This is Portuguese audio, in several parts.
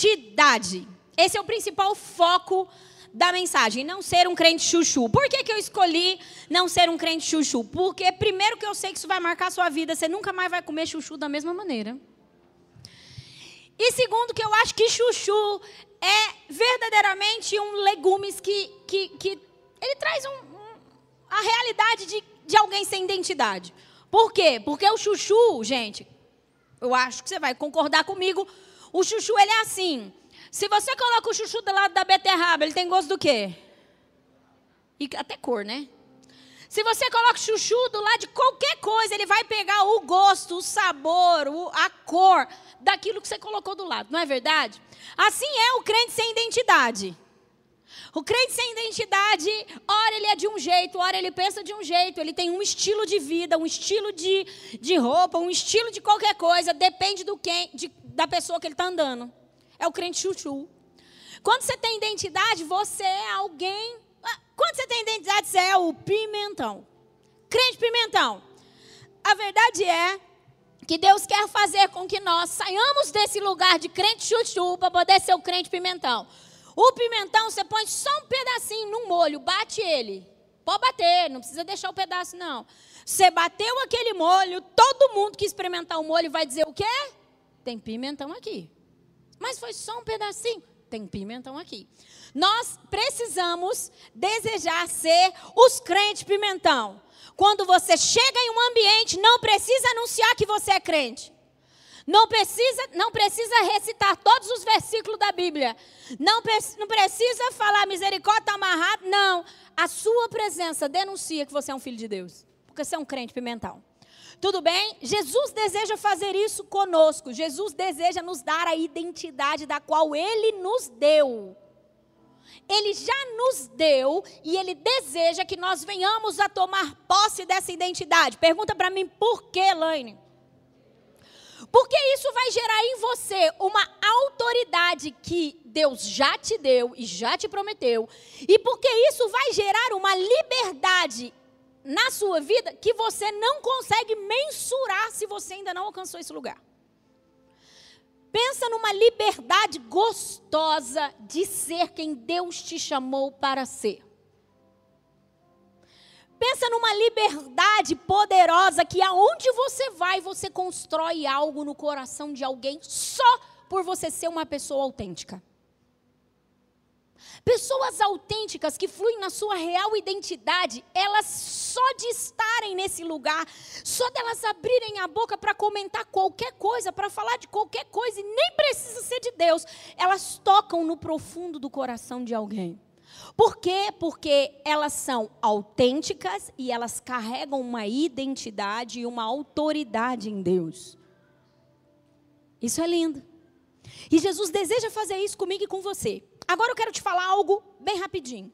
identidade. Esse é o principal foco da mensagem, não ser um crente chuchu. Por que, que eu escolhi não ser um crente chuchu? Porque, primeiro, que eu sei que isso vai marcar a sua vida, você nunca mais vai comer chuchu da mesma maneira. E segundo, que eu acho que chuchu é verdadeiramente um legumes que, que, que ele traz um, um, a realidade de, de alguém sem identidade. Por quê? Porque o chuchu, gente, eu acho que você vai concordar comigo, o chuchu ele é assim. Se você coloca o chuchu do lado da beterraba, ele tem gosto do quê? E até cor, né? Se você coloca chuchu do lado de qualquer coisa, ele vai pegar o gosto, o sabor, o, a cor daquilo que você colocou do lado, não é verdade? Assim é o crente sem identidade. O crente sem identidade, ora ele é de um jeito, ora ele pensa de um jeito, ele tem um estilo de vida, um estilo de, de roupa, um estilo de qualquer coisa, depende do quem, de, da pessoa que ele está andando é o crente chuchu. Quando você tem identidade, você é alguém. Ah, quando você tem identidade, você é o pimentão. Crente pimentão. A verdade é que Deus quer fazer com que nós saiamos desse lugar de crente chuchu para poder ser o crente pimentão. O pimentão, você põe só um pedacinho no molho, bate ele. Pode bater, não precisa deixar o pedaço, não. Você bateu aquele molho, todo mundo que experimentar o molho vai dizer o quê? Tem pimentão aqui. Mas foi só um pedacinho. Tem pimentão aqui. Nós precisamos desejar ser os crentes pimentão. Quando você chega em um ambiente, não precisa anunciar que você é crente. Não precisa, não precisa recitar todos os versículos da Bíblia. Não, não precisa falar misericórdia está amarrado. Não. A sua presença denuncia que você é um filho de Deus. Porque você é um crente pimentão. Tudo bem? Jesus deseja fazer isso conosco. Jesus deseja nos dar a identidade da qual ele nos deu. Ele já nos deu e ele deseja que nós venhamos a tomar posse dessa identidade. Pergunta para mim por que, Laine? Porque isso vai gerar em você uma autoridade que Deus já te deu e já te prometeu. E porque isso vai gerar uma liberdade na sua vida que você não consegue mensurar se você ainda não alcançou esse lugar. Pensa numa liberdade gostosa de ser quem Deus te chamou para ser. Pensa numa liberdade poderosa que aonde você vai, você constrói algo no coração de alguém só por você ser uma pessoa autêntica. Pessoas autênticas que fluem na sua real identidade, elas só de estarem nesse lugar, só delas abrirem a boca para comentar qualquer coisa, para falar de qualquer coisa, e nem precisa ser de Deus, elas tocam no profundo do coração de alguém. Por quê? Porque elas são autênticas e elas carregam uma identidade e uma autoridade em Deus. Isso é lindo. E Jesus deseja fazer isso comigo e com você. Agora eu quero te falar algo bem rapidinho.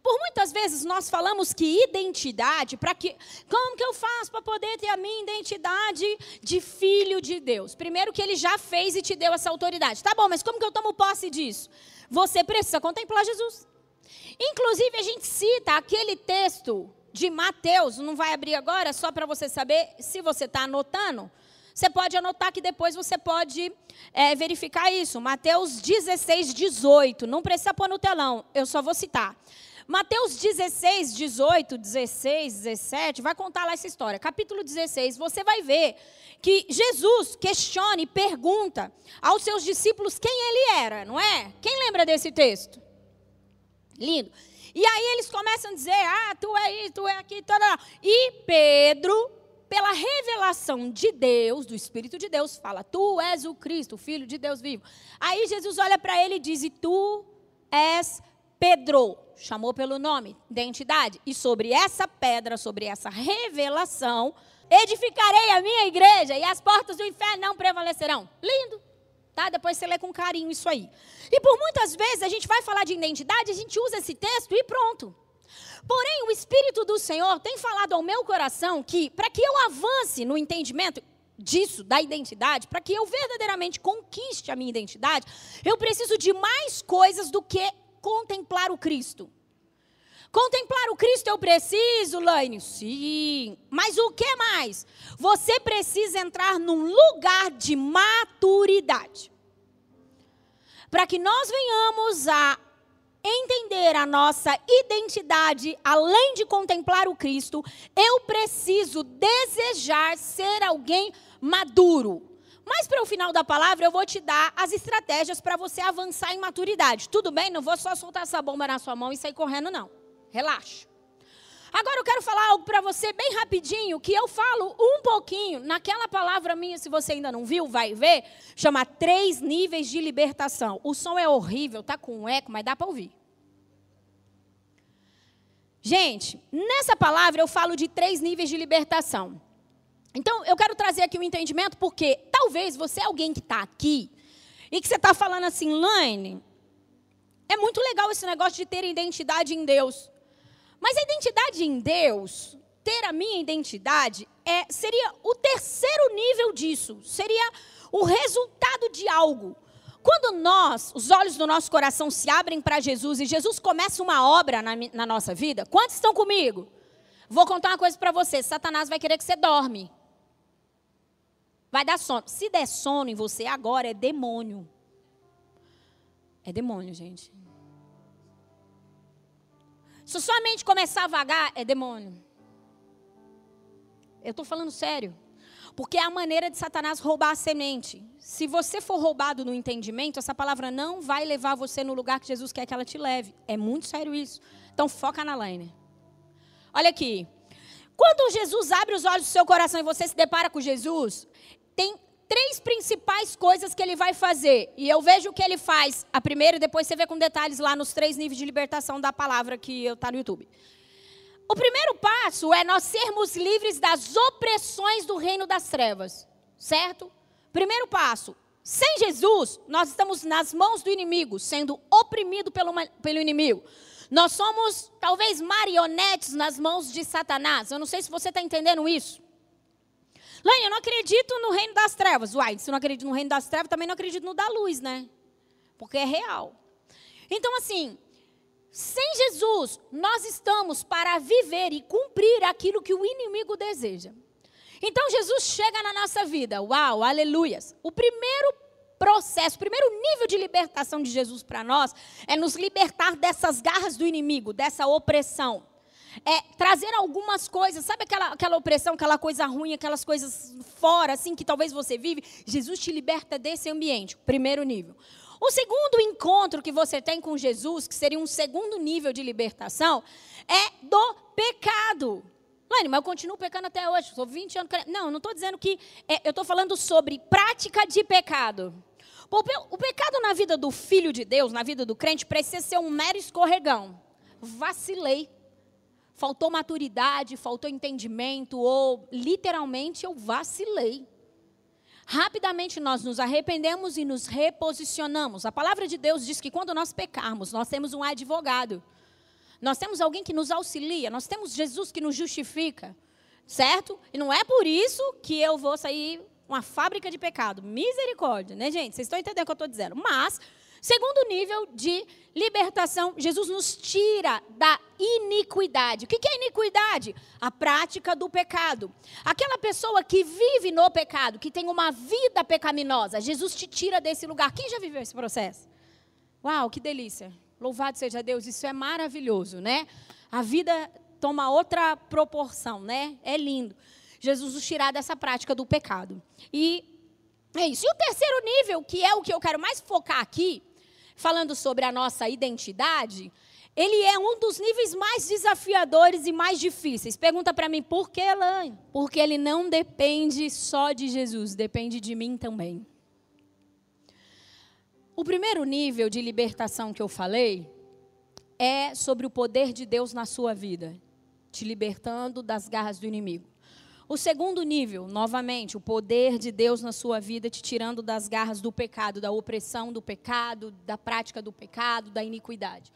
Por muitas vezes nós falamos que identidade, para que como que eu faço para poder ter a minha identidade de filho de Deus? Primeiro que ele já fez e te deu essa autoridade. Tá bom, mas como que eu tomo posse disso? Você precisa contemplar Jesus. Inclusive a gente cita aquele texto de Mateus, não vai abrir agora, só para você saber se você está anotando. Você pode anotar que depois você pode é, verificar isso. Mateus 16, 18. Não precisa pôr no telão, eu só vou citar. Mateus 16, 18, 16, 17, vai contar lá essa história. Capítulo 16, você vai ver que Jesus questiona e pergunta aos seus discípulos quem ele era, não é? Quem lembra desse texto? Lindo. E aí eles começam a dizer: Ah, tu é isso, tu é aqui, tal, e Pedro pela revelação de Deus, do Espírito de Deus, fala: Tu és o Cristo, o Filho de Deus vivo. Aí Jesus olha para ele e diz: E tu és Pedro. Chamou pelo nome, identidade. E sobre essa pedra, sobre essa revelação, edificarei a minha igreja e as portas do inferno não prevalecerão. Lindo. Tá? Depois você lê com carinho isso aí. E por muitas vezes a gente vai falar de identidade, a gente usa esse texto e pronto. Porém, o Espírito do Senhor tem falado ao meu coração que, para que eu avance no entendimento disso, da identidade, para que eu verdadeiramente conquiste a minha identidade, eu preciso de mais coisas do que contemplar o Cristo. Contemplar o Cristo eu preciso, Laine? Sim. Mas o que mais? Você precisa entrar num lugar de maturidade. para que nós venhamos a entender a nossa identidade, além de contemplar o Cristo, eu preciso desejar ser alguém maduro. Mas para o final da palavra, eu vou te dar as estratégias para você avançar em maturidade. Tudo bem? Não vou só soltar essa bomba na sua mão e sair correndo, não. Relaxa. Agora eu quero falar algo para você bem rapidinho, que eu falo um pouquinho naquela palavra minha, se você ainda não viu, vai ver, chama três níveis de libertação. O som é horrível, tá com um eco, mas dá para ouvir. Gente, nessa palavra eu falo de três níveis de libertação. Então, eu quero trazer aqui um entendimento, porque talvez você é alguém que está aqui e que você está falando assim, Laine, é muito legal esse negócio de ter identidade em Deus. Mas a identidade em Deus, ter a minha identidade, é, seria o terceiro nível disso. Seria o resultado de algo. Quando nós, os olhos do nosso coração se abrem para Jesus e Jesus começa uma obra na, na, nossa vida, quantos estão comigo? Vou contar uma coisa para você: Satanás vai querer que você dorme. Vai dar sono. Se der sono em você agora, é demônio. É demônio, gente. Se sua mente começar a vagar, é demônio. Eu estou falando sério. Porque é a maneira de Satanás roubar a semente. Se você for roubado no entendimento, essa palavra não vai levar você no lugar que Jesus quer que ela te leve. É muito sério isso. Então foca na line. Olha aqui. Quando Jesus abre os olhos do seu coração e você se depara com Jesus, tem três principais coisas que ele vai fazer. E eu vejo o que ele faz a primeira e depois você vê com detalhes lá nos três níveis de libertação da palavra que está no YouTube. O primeiro passo é nós sermos livres das opressões do reino das trevas, certo? Primeiro passo. Sem Jesus, nós estamos nas mãos do inimigo, sendo oprimido pelo, pelo inimigo. Nós somos, talvez, marionetes nas mãos de Satanás. Eu não sei se você está entendendo isso. Lânia, eu não acredito no reino das trevas. Uai, se eu não acredito no reino das trevas, também não acredito no da luz, né? Porque é real. Então, assim, sem Jesus, nós estamos para viver e cumprir aquilo que o inimigo deseja. Então, Jesus chega na nossa vida. Uau, aleluias. O primeiro processo, o primeiro nível de libertação de Jesus para nós é nos libertar dessas garras do inimigo, dessa opressão é, trazer algumas coisas, sabe aquela, aquela opressão, aquela coisa ruim, aquelas coisas fora, assim, que talvez você vive? Jesus te liberta desse ambiente, primeiro nível. O segundo encontro que você tem com Jesus, que seria um segundo nível de libertação, é do pecado. Lani, mas eu continuo pecando até hoje, sou 20 anos. Não, não estou dizendo que. É, eu estou falando sobre prática de pecado. O pecado na vida do filho de Deus, na vida do crente, precisa ser um mero escorregão. Vacilei faltou maturidade, faltou entendimento, ou literalmente eu vacilei. Rapidamente nós nos arrependemos e nos reposicionamos. A palavra de Deus diz que quando nós pecarmos, nós temos um advogado. Nós temos alguém que nos auxilia, nós temos Jesus que nos justifica, certo? E não é por isso que eu vou sair uma fábrica de pecado. Misericórdia, né, gente? Vocês estão entendendo o que eu estou dizendo. Mas Segundo nível de libertação, Jesus nos tira da iniquidade. O que é iniquidade? A prática do pecado. Aquela pessoa que vive no pecado, que tem uma vida pecaminosa, Jesus te tira desse lugar. Quem já viveu esse processo? Uau, que delícia. Louvado seja Deus, isso é maravilhoso, né? A vida toma outra proporção, né? É lindo. Jesus nos tirar dessa prática do pecado. E é isso. E o terceiro nível, que é o que eu quero mais focar aqui, falando sobre a nossa identidade, ele é um dos níveis mais desafiadores e mais difíceis. Pergunta para mim, por que, Elaine? Porque ele não depende só de Jesus, depende de mim também. O primeiro nível de libertação que eu falei é sobre o poder de Deus na sua vida, te libertando das garras do inimigo. O segundo nível, novamente, o poder de Deus na sua vida, te tirando das garras do pecado, da opressão do pecado, da prática do pecado, da iniquidade.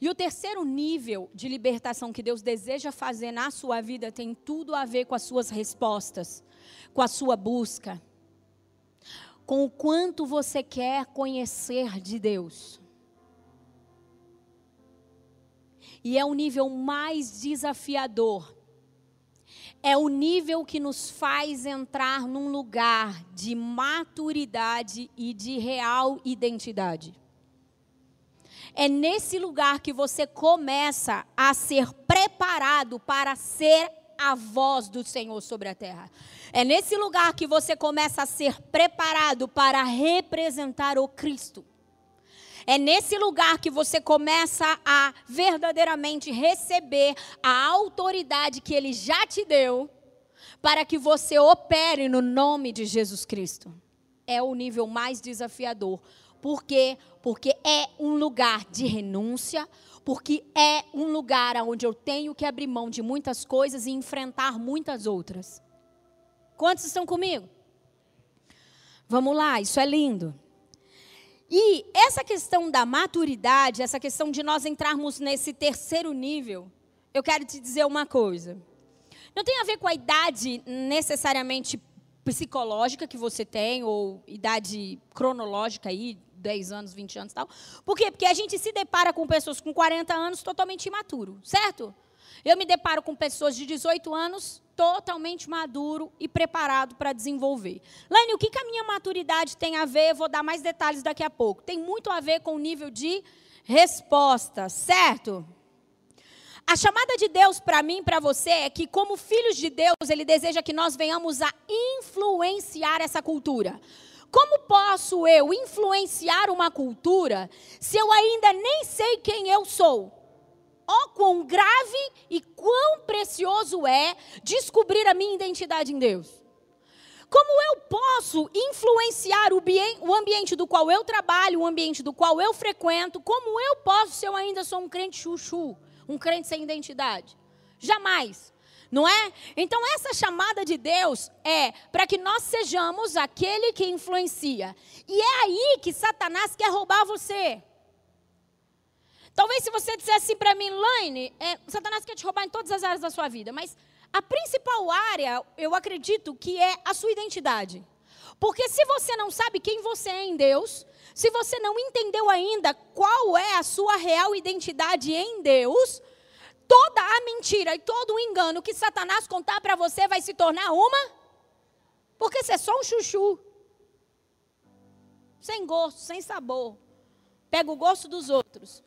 E o terceiro nível de libertação que Deus deseja fazer na sua vida tem tudo a ver com as suas respostas, com a sua busca, com o quanto você quer conhecer de Deus. E é o nível mais desafiador é o nível que nos faz entrar num lugar de maturidade e de real identidade. É nesse lugar que você começa a ser preparado para ser a voz do Senhor sobre a terra. É nesse lugar que você começa a ser preparado para representar o Cristo. É nesse lugar que você começa a verdadeiramente receber a autoridade que Ele já te deu, para que você opere no nome de Jesus Cristo. É o nível mais desafiador. Por quê? Porque é um lugar de renúncia, porque é um lugar onde eu tenho que abrir mão de muitas coisas e enfrentar muitas outras. Quantos estão comigo? Vamos lá, isso é lindo. E essa questão da maturidade, essa questão de nós entrarmos nesse terceiro nível, eu quero te dizer uma coisa. Não tem a ver com a idade necessariamente psicológica que você tem, ou idade cronológica aí, 10 anos, 20 anos e tal. Por quê? Porque a gente se depara com pessoas com 40 anos totalmente imaturo, certo? Eu me deparo com pessoas de 18 anos totalmente maduro e preparado para desenvolver. Laine, o que, que a minha maturidade tem a ver? vou dar mais detalhes daqui a pouco. Tem muito a ver com o nível de resposta, certo? A chamada de Deus para mim para você é que, como filhos de Deus, Ele deseja que nós venhamos a influenciar essa cultura. Como posso eu influenciar uma cultura se eu ainda nem sei quem eu sou? Ó, quão grave e quão precioso é descobrir a minha identidade em Deus. Como eu posso influenciar o ambiente do qual eu trabalho, o ambiente do qual eu frequento? Como eu posso se eu ainda sou um crente chuchu, um crente sem identidade? Jamais. Não é? Então, essa chamada de Deus é para que nós sejamos aquele que influencia. E é aí que Satanás quer roubar você. Talvez se você dissesse assim para mim, Laine, é, Satanás quer te roubar em todas as áreas da sua vida, mas a principal área, eu acredito, que é a sua identidade. Porque se você não sabe quem você é em Deus, se você não entendeu ainda qual é a sua real identidade em Deus, toda a mentira e todo o engano que Satanás contar para você vai se tornar uma. Porque você é só um chuchu. Sem gosto, sem sabor. Pega o gosto dos outros.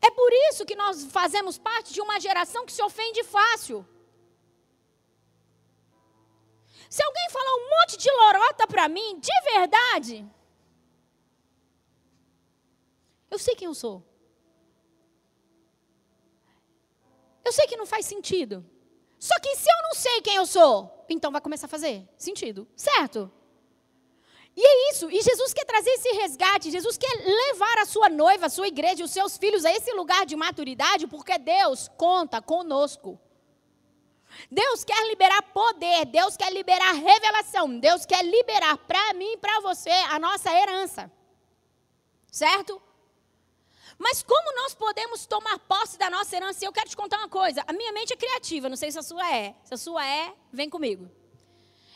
É por isso que nós fazemos parte de uma geração que se ofende fácil. Se alguém falar um monte de lorota para mim, de verdade, eu sei quem eu sou. Eu sei que não faz sentido. Só que se eu não sei quem eu sou, então vai começar a fazer sentido, certo? E é isso. E Jesus quer trazer esse resgate. Jesus quer levar a sua noiva, a sua igreja, os seus filhos a esse lugar de maturidade, porque Deus conta conosco. Deus quer liberar poder, Deus quer liberar revelação, Deus quer liberar para mim e para você a nossa herança. Certo? Mas como nós podemos tomar posse da nossa herança? Eu quero te contar uma coisa. A minha mente é criativa, não sei se a sua é. Se a sua é, vem comigo.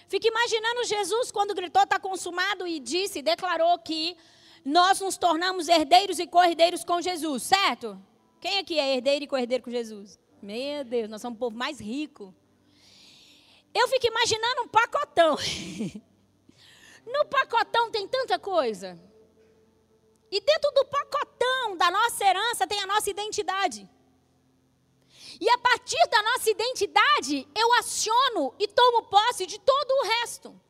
Fica imaginando Jesus quando gritou está consumado e disse, declarou que nós nos tornamos herdeiros e cordeiros com Jesus, certo? Quem aqui é herdeiro e cordeiro com Jesus? Meu Deus, nós somos o povo mais rico. Eu fico imaginando um pacotão. no pacotão tem tanta coisa. E dentro do pacotão da nossa herança tem a nossa identidade. E a partir da nossa identidade, eu aciono e tomo posse de todo o resto.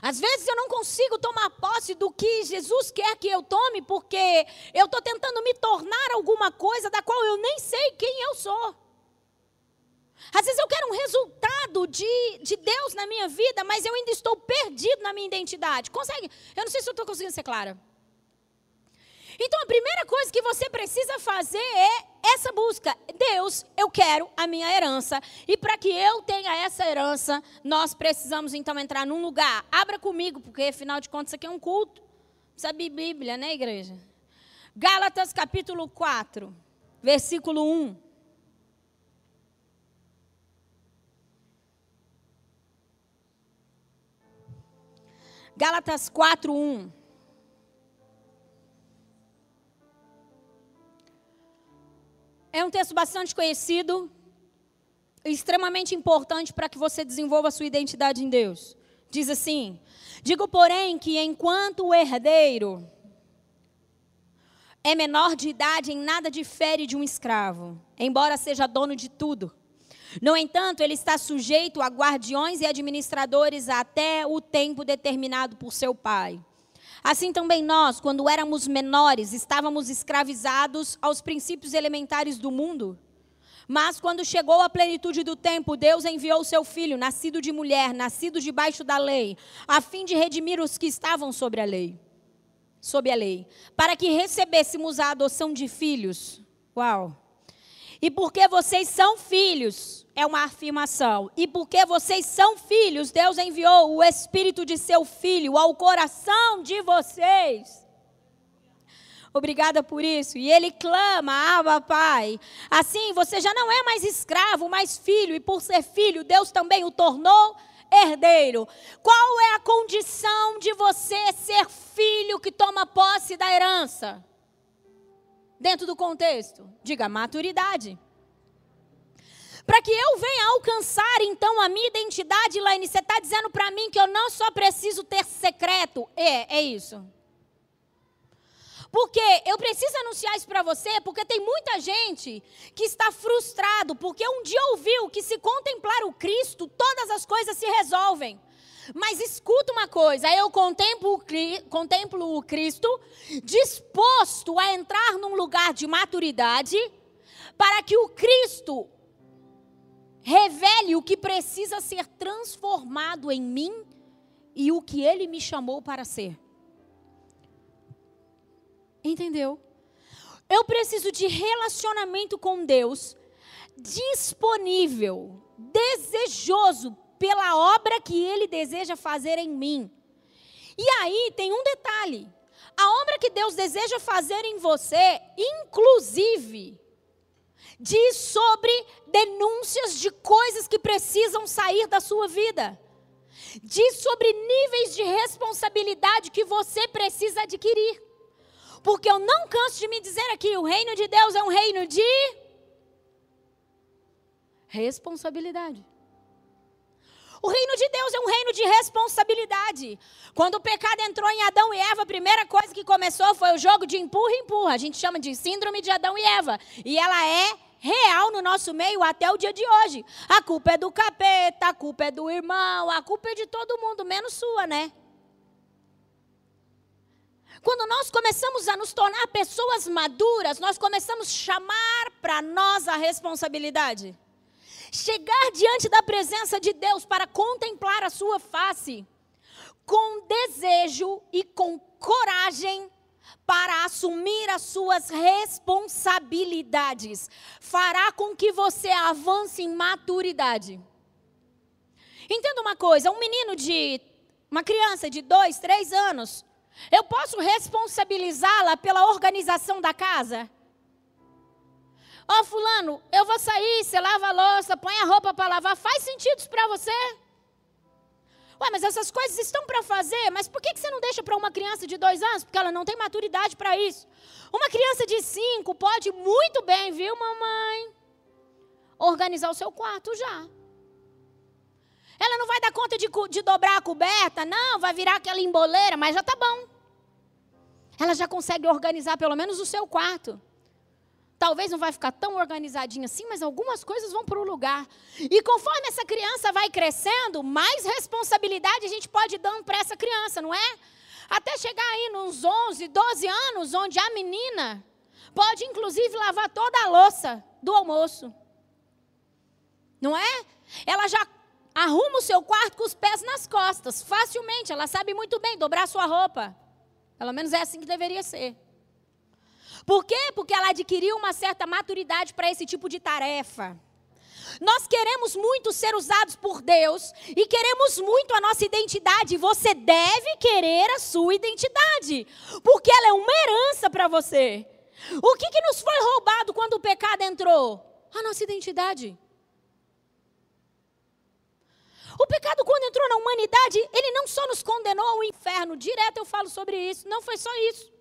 Às vezes eu não consigo tomar posse do que Jesus quer que eu tome, porque eu estou tentando me tornar alguma coisa da qual eu nem sei quem eu sou. Às vezes eu quero um resultado de, de Deus na minha vida, mas eu ainda estou perdido na minha identidade. Consegue? Eu não sei se eu estou conseguindo ser clara. Então a primeira coisa que você precisa fazer é essa busca. Deus, eu quero a minha herança. E para que eu tenha essa herança, nós precisamos então entrar num lugar. Abra comigo, porque afinal de contas isso aqui é um culto. Sabe Bíblia, né, igreja? Gálatas capítulo 4, versículo 1. Gálatas 4, 1. É um texto bastante conhecido, extremamente importante para que você desenvolva a sua identidade em Deus. Diz assim: Digo, porém, que enquanto o herdeiro, é menor de idade, em nada difere de um escravo, embora seja dono de tudo. No entanto, ele está sujeito a guardiões e administradores até o tempo determinado por seu pai. Assim também nós, quando éramos menores, estávamos escravizados aos princípios elementares do mundo. Mas quando chegou a plenitude do tempo, Deus enviou seu filho, nascido de mulher, nascido debaixo da lei, a fim de redimir os que estavam sobre a lei. Sob a lei, para que recebêssemos a adoção de filhos. Uau! E porque vocês são filhos, é uma afirmação. E porque vocês são filhos, Deus enviou o espírito de seu filho ao coração de vocês. Obrigada por isso. E ele clama, Abba, Pai. Assim, você já não é mais escravo, mas filho. E por ser filho, Deus também o tornou herdeiro. Qual é a condição de você ser filho que toma posse da herança? Dentro do contexto? Diga maturidade. Para que eu venha alcançar então a minha identidade, Laine, você está dizendo para mim que eu não só preciso ter secreto. É, é isso. Porque eu preciso anunciar isso para você, porque tem muita gente que está frustrado, porque um dia ouviu que se contemplar o Cristo, todas as coisas se resolvem. Mas escuta uma coisa, eu contemplo, contemplo o Cristo disposto a entrar num lugar de maturidade para que o Cristo revele o que precisa ser transformado em mim e o que ele me chamou para ser. Entendeu? Eu preciso de relacionamento com Deus disponível, desejoso pela obra que ele deseja fazer em mim. E aí tem um detalhe: a obra que Deus deseja fazer em você, inclusive, diz sobre denúncias de coisas que precisam sair da sua vida. Diz sobre níveis de responsabilidade que você precisa adquirir. Porque eu não canso de me dizer aqui: o reino de Deus é um reino de responsabilidade. O reino de Deus é um reino de responsabilidade. Quando o pecado entrou em Adão e Eva, a primeira coisa que começou foi o jogo de empurra e empurra. A gente chama de síndrome de Adão e Eva. E ela é real no nosso meio até o dia de hoje. A culpa é do capeta, a culpa é do irmão, a culpa é de todo mundo, menos sua, né? Quando nós começamos a nos tornar pessoas maduras, nós começamos a chamar para nós a responsabilidade chegar diante da presença de Deus para contemplar a sua face, com desejo e com coragem para assumir as suas responsabilidades, fará com que você avance em maturidade. Entenda uma coisa: um menino de. uma criança de dois, três anos, eu posso responsabilizá-la pela organização da casa? Ó, oh, fulano, eu vou sair, você lava a louça, põe a roupa para lavar. Faz sentido para você? Ué, mas essas coisas estão para fazer, mas por que, que você não deixa para uma criança de dois anos? Porque ela não tem maturidade para isso. Uma criança de cinco pode muito bem, viu, mamãe? Organizar o seu quarto já. Ela não vai dar conta de, de dobrar a coberta, não, vai virar aquela emboleira, mas já tá bom. Ela já consegue organizar pelo menos o seu quarto. Talvez não vai ficar tão organizadinho assim, mas algumas coisas vão para o lugar. E conforme essa criança vai crescendo, mais responsabilidade a gente pode dar para essa criança, não é? Até chegar aí nos 11, 12 anos, onde a menina pode inclusive lavar toda a louça do almoço. Não é? Ela já arruma o seu quarto com os pés nas costas, facilmente. Ela sabe muito bem dobrar sua roupa. Pelo menos é assim que deveria ser. Por quê? Porque ela adquiriu uma certa maturidade para esse tipo de tarefa. Nós queremos muito ser usados por Deus e queremos muito a nossa identidade. Você deve querer a sua identidade, porque ela é uma herança para você. O que, que nos foi roubado quando o pecado entrou? A nossa identidade. O pecado, quando entrou na humanidade, ele não só nos condenou ao inferno, direto eu falo sobre isso, não foi só isso.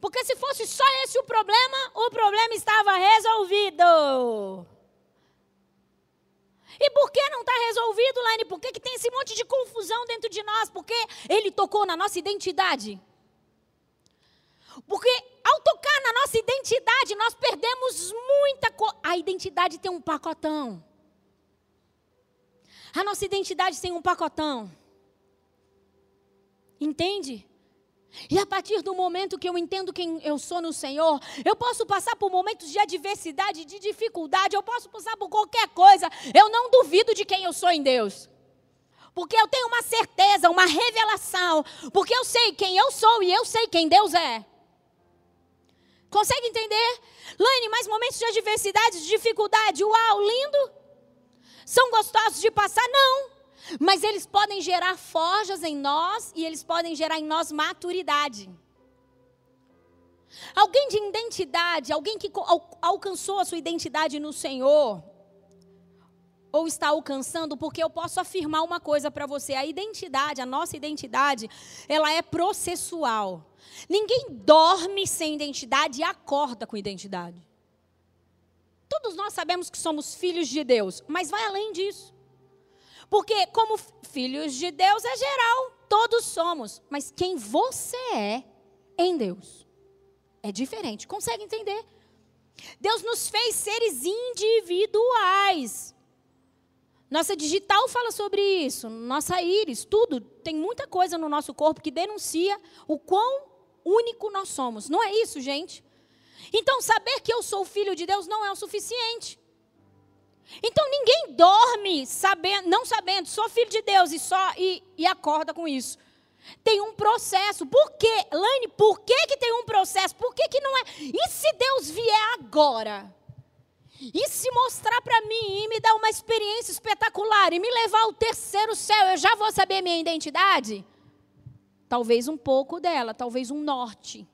Porque se fosse só esse o problema, o problema estava resolvido. E por que não está resolvido, Laine? Por que, que tem esse monte de confusão dentro de nós? Porque ele tocou na nossa identidade. Porque ao tocar na nossa identidade, nós perdemos muita coisa. A identidade tem um pacotão. A nossa identidade tem um pacotão. Entende? E a partir do momento que eu entendo quem eu sou no Senhor, eu posso passar por momentos de adversidade, de dificuldade, eu posso passar por qualquer coisa. Eu não duvido de quem eu sou em Deus. Porque eu tenho uma certeza, uma revelação. Porque eu sei quem eu sou e eu sei quem Deus é. Consegue entender? Laine, mais momentos de adversidade, de dificuldade, uau, lindo. São gostosos de passar? Não. Mas eles podem gerar forjas em nós e eles podem gerar em nós maturidade. Alguém de identidade, alguém que alcançou a sua identidade no Senhor, ou está alcançando, porque eu posso afirmar uma coisa para você: a identidade, a nossa identidade, ela é processual. Ninguém dorme sem identidade e acorda com identidade. Todos nós sabemos que somos filhos de Deus, mas vai além disso. Porque, como filhos de Deus é geral, todos somos. Mas quem você é em Deus é diferente. Consegue entender? Deus nos fez seres individuais. Nossa digital fala sobre isso, nossa íris, tudo. Tem muita coisa no nosso corpo que denuncia o quão único nós somos. Não é isso, gente? Então, saber que eu sou filho de Deus não é o suficiente. Então ninguém dorme sabendo, não sabendo, sou filho de Deus e só e, e acorda com isso. Tem um processo. Por quê? Laine, por que, que tem um processo? Por que, que não é? E se Deus vier agora? E se mostrar para mim e me dar uma experiência espetacular e me levar ao terceiro céu, eu já vou saber minha identidade? Talvez um pouco dela, talvez um norte.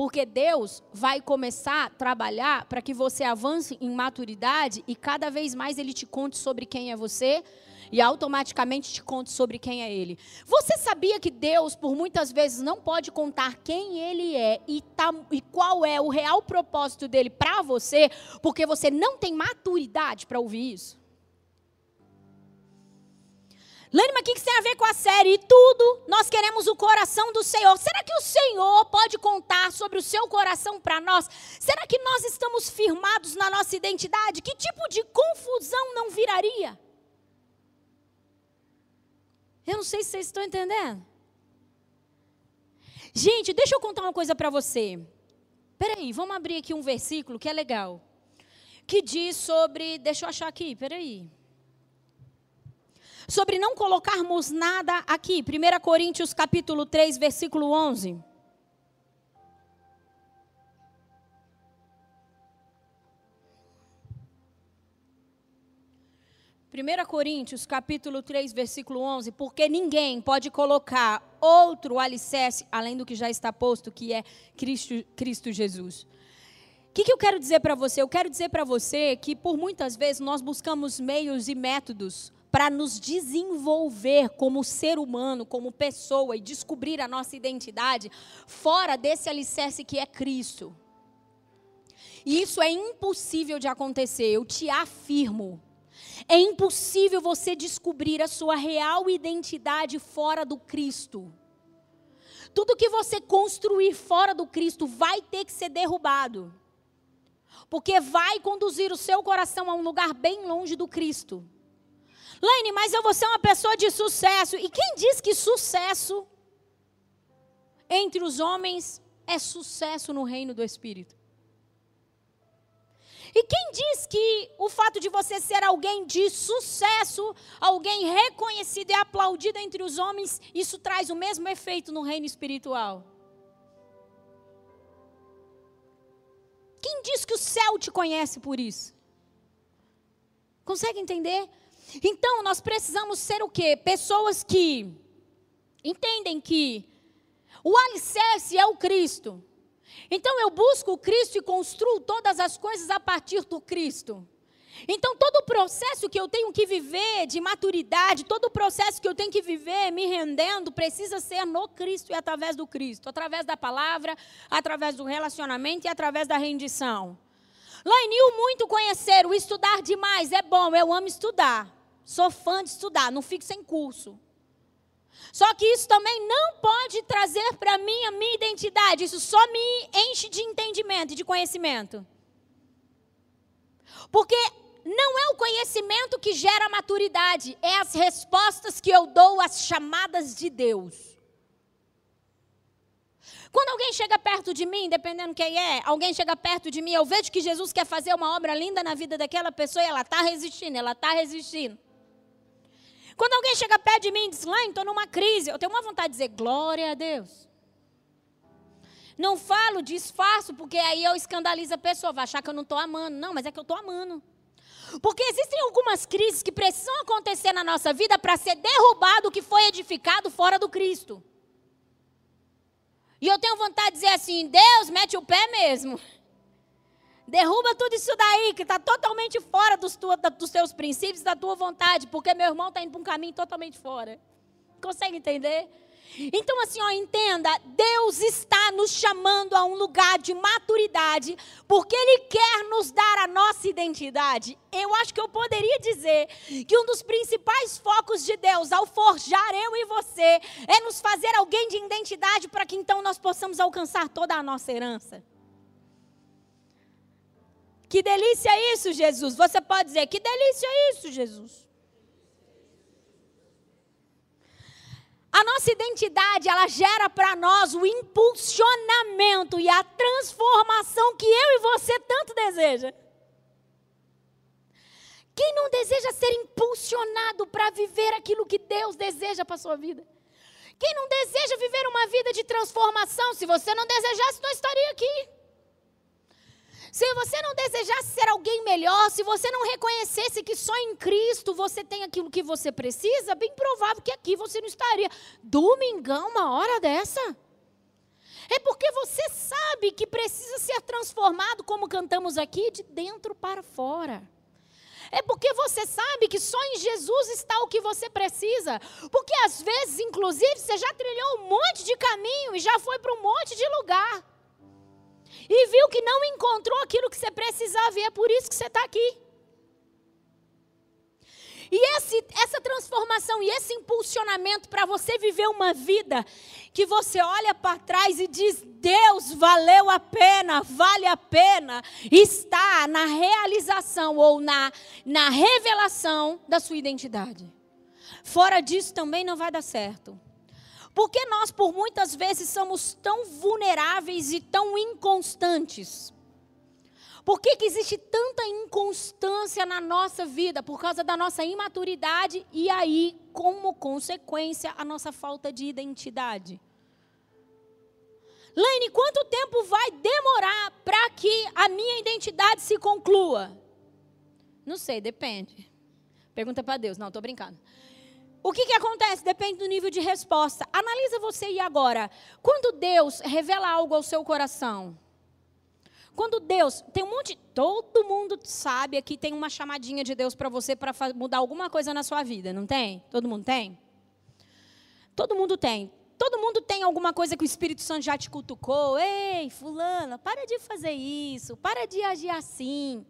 Porque Deus vai começar a trabalhar para que você avance em maturidade e cada vez mais Ele te conte sobre quem é você e automaticamente te conte sobre quem é Ele. Você sabia que Deus, por muitas vezes, não pode contar quem Ele é e, tá, e qual é o real propósito dele para você, porque você não tem maturidade para ouvir isso? Lane, mas o que isso tem a ver com a série? E tudo, nós queremos o coração do Senhor. Será que o Senhor pode contar sobre o seu coração para nós? Será que nós estamos firmados na nossa identidade? Que tipo de confusão não viraria? Eu não sei se vocês estão entendendo. Gente, deixa eu contar uma coisa para você. Peraí, vamos abrir aqui um versículo que é legal. Que diz sobre. Deixa eu achar aqui, peraí sobre não colocarmos nada aqui. 1 Coríntios capítulo 3, versículo 11. Primeira Coríntios, capítulo 3, versículo 11, porque ninguém pode colocar outro alicerce além do que já está posto, que é Cristo, Cristo Jesus. O que, que eu quero dizer para você? Eu quero dizer para você que por muitas vezes nós buscamos meios e métodos para nos desenvolver como ser humano, como pessoa e descobrir a nossa identidade fora desse alicerce que é Cristo. E isso é impossível de acontecer, eu te afirmo. É impossível você descobrir a sua real identidade fora do Cristo. Tudo que você construir fora do Cristo vai ter que ser derrubado. Porque vai conduzir o seu coração a um lugar bem longe do Cristo. Laine, mas eu vou ser uma pessoa de sucesso. E quem diz que sucesso entre os homens é sucesso no reino do Espírito? E quem diz que o fato de você ser alguém de sucesso, alguém reconhecido e aplaudido entre os homens, isso traz o mesmo efeito no reino espiritual? Quem diz que o céu te conhece por isso? Consegue entender? Então, nós precisamos ser o quê? Pessoas que entendem que o alicerce é o Cristo. Então, eu busco o Cristo e construo todas as coisas a partir do Cristo. Então, todo o processo que eu tenho que viver de maturidade, todo o processo que eu tenho que viver me rendendo, precisa ser no Cristo e através do Cristo, através da palavra, através do relacionamento e através da rendição. Lainil, muito conhecer, o estudar demais é bom, eu amo estudar. Sou fã de estudar, não fico sem curso. Só que isso também não pode trazer para mim a minha identidade. Isso só me enche de entendimento e de conhecimento. Porque não é o conhecimento que gera maturidade, é as respostas que eu dou às chamadas de Deus. Quando alguém chega perto de mim, dependendo quem é, alguém chega perto de mim, eu vejo que Jesus quer fazer uma obra linda na vida daquela pessoa e ela está resistindo, ela está resistindo. Quando alguém chega perto de mim e diz, Lã, estou numa crise, eu tenho uma vontade de dizer, glória a Deus. Não falo, disfarço, porque aí eu escandalizo a pessoa, vai achar que eu não estou amando. Não, mas é que eu estou amando. Porque existem algumas crises que precisam acontecer na nossa vida para ser derrubado o que foi edificado fora do Cristo. E eu tenho vontade de dizer assim: Deus, mete o pé mesmo. Derruba tudo isso daí, que está totalmente fora dos, tua, dos teus princípios, da tua vontade, porque meu irmão está indo para um caminho totalmente fora. Consegue entender? Então, assim, ó, entenda: Deus está nos chamando a um lugar de maturidade, porque Ele quer nos dar a nossa identidade. Eu acho que eu poderia dizer que um dos principais focos de Deus ao forjar eu e você é nos fazer alguém de identidade para que então nós possamos alcançar toda a nossa herança. Que delícia isso, Jesus. Você pode dizer: Que delícia isso, Jesus. A nossa identidade, ela gera para nós o impulsionamento e a transformação que eu e você tanto deseja. Quem não deseja ser impulsionado para viver aquilo que Deus deseja para sua vida? Quem não deseja viver uma vida de transformação? Se você não desejasse, não estaria aqui. Se você não desejasse ser alguém melhor, se você não reconhecesse que só em Cristo você tem aquilo que você precisa, bem provável que aqui você não estaria. Domingão, uma hora dessa. É porque você sabe que precisa ser transformado, como cantamos aqui, de dentro para fora. É porque você sabe que só em Jesus está o que você precisa. Porque às vezes, inclusive, você já trilhou um monte de caminho e já foi para um monte de lugar e viu que não encontrou aquilo que você precisava, e é por isso que você está aqui. E esse, essa transformação e esse impulsionamento para você viver uma vida que você olha para trás e diz: Deus, valeu a pena, vale a pena, está na realização ou na, na revelação da sua identidade. Fora disso também não vai dar certo. Porque nós, por muitas vezes, somos tão vulneráveis e tão inconstantes? Por que, que existe tanta inconstância na nossa vida? Por causa da nossa imaturidade e aí, como consequência, a nossa falta de identidade. Laine, quanto tempo vai demorar para que a minha identidade se conclua? Não sei, depende. Pergunta para Deus. Não, estou brincando. O que, que acontece? Depende do nível de resposta. Analisa você e agora. Quando Deus revela algo ao seu coração, quando Deus tem um monte, todo mundo sabe aqui tem uma chamadinha de Deus para você para mudar alguma coisa na sua vida, não tem? Todo mundo tem? Todo mundo tem. Todo mundo tem alguma coisa que o Espírito Santo já te cutucou. Ei, fulana, para de fazer isso, para de agir assim.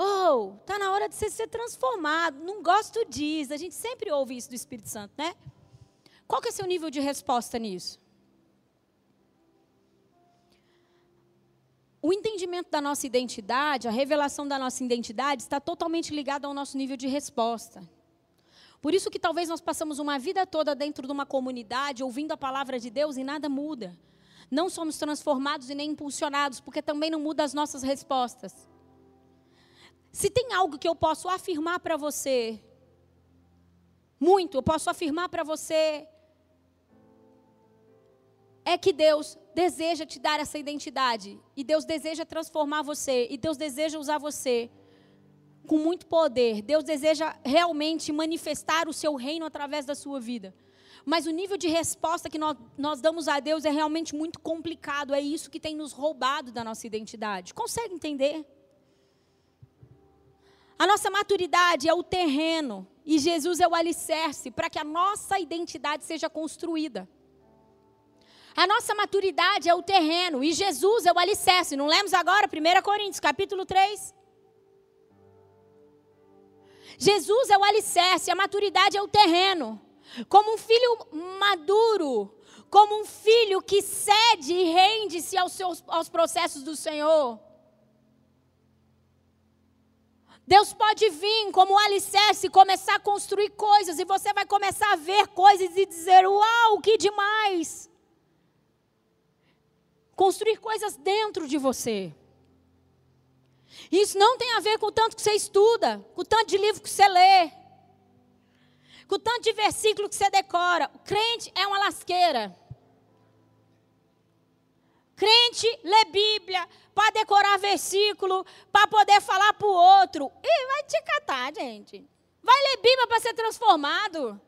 Oh, está na hora de você ser transformado. Não gosto disso. A gente sempre ouve isso do Espírito Santo, né? Qual que é o seu nível de resposta nisso? O entendimento da nossa identidade, a revelação da nossa identidade está totalmente ligado ao nosso nível de resposta. Por isso que talvez nós passamos uma vida toda dentro de uma comunidade ouvindo a palavra de Deus e nada muda. Não somos transformados e nem impulsionados, porque também não muda as nossas respostas. Se tem algo que eu posso afirmar para você, muito, eu posso afirmar para você, é que Deus deseja te dar essa identidade. E Deus deseja transformar você. E Deus deseja usar você com muito poder. Deus deseja realmente manifestar o seu reino através da sua vida. Mas o nível de resposta que nós, nós damos a Deus é realmente muito complicado. É isso que tem nos roubado da nossa identidade. Consegue entender? A nossa maturidade é o terreno e Jesus é o alicerce para que a nossa identidade seja construída. A nossa maturidade é o terreno e Jesus é o alicerce. Não lemos agora 1 Coríntios, capítulo 3? Jesus é o alicerce, a maturidade é o terreno. Como um filho maduro, como um filho que cede e rende-se aos, seus, aos processos do Senhor. Deus pode vir como alicerce e começar a construir coisas, e você vai começar a ver coisas e dizer: Uau, que demais! Construir coisas dentro de você. Isso não tem a ver com o tanto que você estuda, com o tanto de livro que você lê, com o tanto de versículo que você decora. O crente é uma lasqueira. Crente lê Bíblia para decorar versículo, para poder falar para o outro. E vai te catar, gente. Vai ler Bíblia para ser transformado.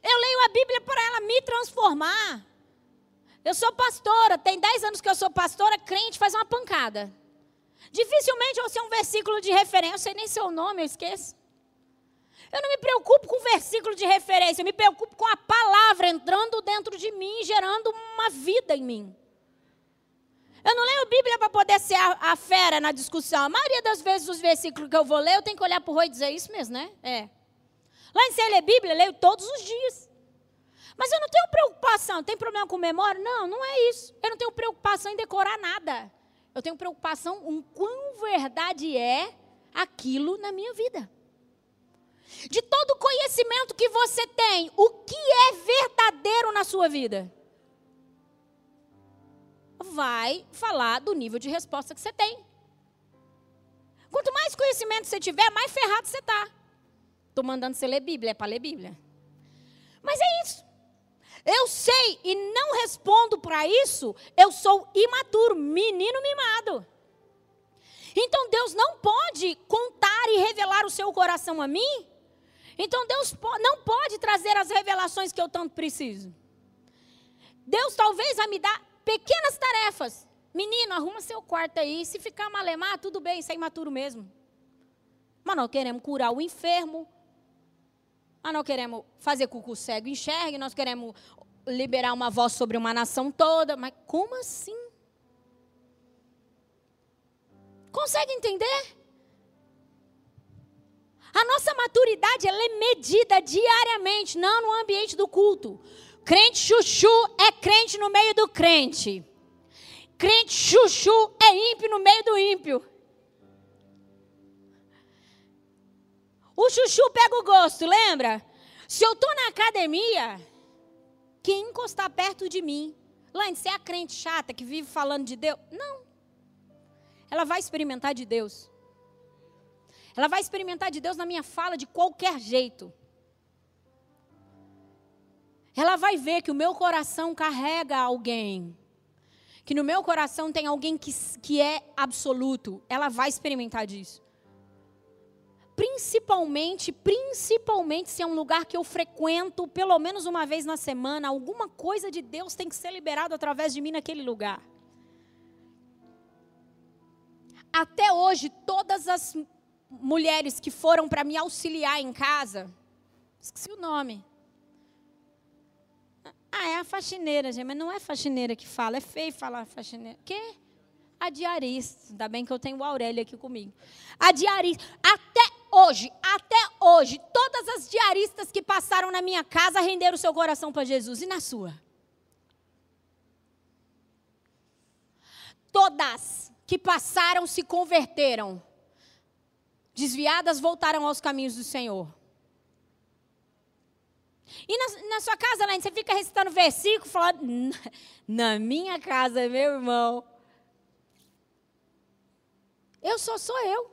Eu leio a Bíblia para ela me transformar. Eu sou pastora, tem 10 anos que eu sou pastora, crente faz uma pancada. Dificilmente eu sei um versículo de referência, eu sei nem seu nome, eu esqueço. Eu não me preocupo com versículo de referência, eu me preocupo com a palavra entrando dentro de mim, gerando uma vida em mim. Eu não leio Bíblia para poder ser a, a, fera na discussão. A maioria das vezes, os versículos que eu vou ler, eu tenho que olhar para o roi e dizer isso mesmo, né? É. Lá em você lê Bíblia, eu leio todos os dias. Mas eu não tenho preocupação. Tem problema com memória? Não, não é isso. Eu não tenho preocupação em decorar nada. Eu tenho preocupação em quão verdade é aquilo na minha vida. De todo conhecimento que você tem, o que é verdadeiro na sua vida? Vai falar do nível de resposta que você tem. Quanto mais conhecimento você tiver, mais ferrado você está. Estou mandando você ler Bíblia, é para ler Bíblia. Mas é isso. Eu sei e não respondo para isso, eu sou imaturo, menino mimado. Então Deus não pode contar e revelar o seu coração a mim. Então Deus não pode trazer as revelações que eu tanto preciso. Deus talvez vai me dar Pequenas tarefas. Menino, arruma seu quarto aí. Se ficar malemar, tudo bem, isso é imaturo mesmo. Mas nós queremos curar o enfermo. Mas nós queremos fazer com que o cego enxergue. Nós queremos liberar uma voz sobre uma nação toda. Mas como assim? Consegue entender? A nossa maturidade é medida diariamente, não no ambiente do culto. Crente chuchu é crente no meio do crente. Crente chuchu é ímpio no meio do ímpio. O chuchu pega o gosto, lembra? Se eu estou na academia, quem encostar perto de mim, Lane, você é a crente chata que vive falando de Deus? Não. Ela vai experimentar de Deus. Ela vai experimentar de Deus na minha fala de qualquer jeito. Ela vai ver que o meu coração carrega alguém. Que no meu coração tem alguém que, que é absoluto. Ela vai experimentar disso. Principalmente, principalmente se é um lugar que eu frequento pelo menos uma vez na semana, alguma coisa de Deus tem que ser liberado através de mim naquele lugar. Até hoje, todas as mulheres que foram para me auxiliar em casa, esqueci o nome, ah, é a faxineira, gente, mas não é faxineira que fala, é feio falar faxineira. Quê? A diarista. Ainda bem que eu tenho o Aurélio aqui comigo. A diarista. Até hoje, até hoje, todas as diaristas que passaram na minha casa renderam seu coração para Jesus. E na sua? Todas que passaram se converteram. Desviadas voltaram aos caminhos do Senhor. E na, na sua casa, Laine, você fica recitando versículo, falando, na minha casa, meu irmão. Eu só sou eu.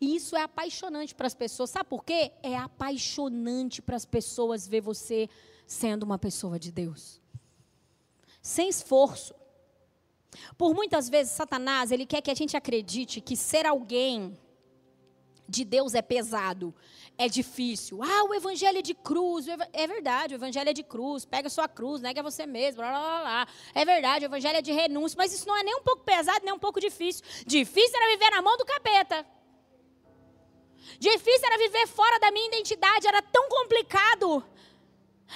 E isso é apaixonante para as pessoas. Sabe por quê? É apaixonante para as pessoas ver você sendo uma pessoa de Deus. Sem esforço. Por muitas vezes, Satanás, ele quer que a gente acredite que ser alguém de Deus é pesado é difícil. Ah, o evangelho é de cruz. É verdade, o evangelho é de cruz. Pega sua cruz, nega você mesmo. Blá, blá, blá. É verdade, o evangelho é de renúncia. Mas isso não é nem um pouco pesado, nem um pouco difícil. Difícil era viver na mão do capeta. Difícil era viver fora da minha identidade. Era tão complicado.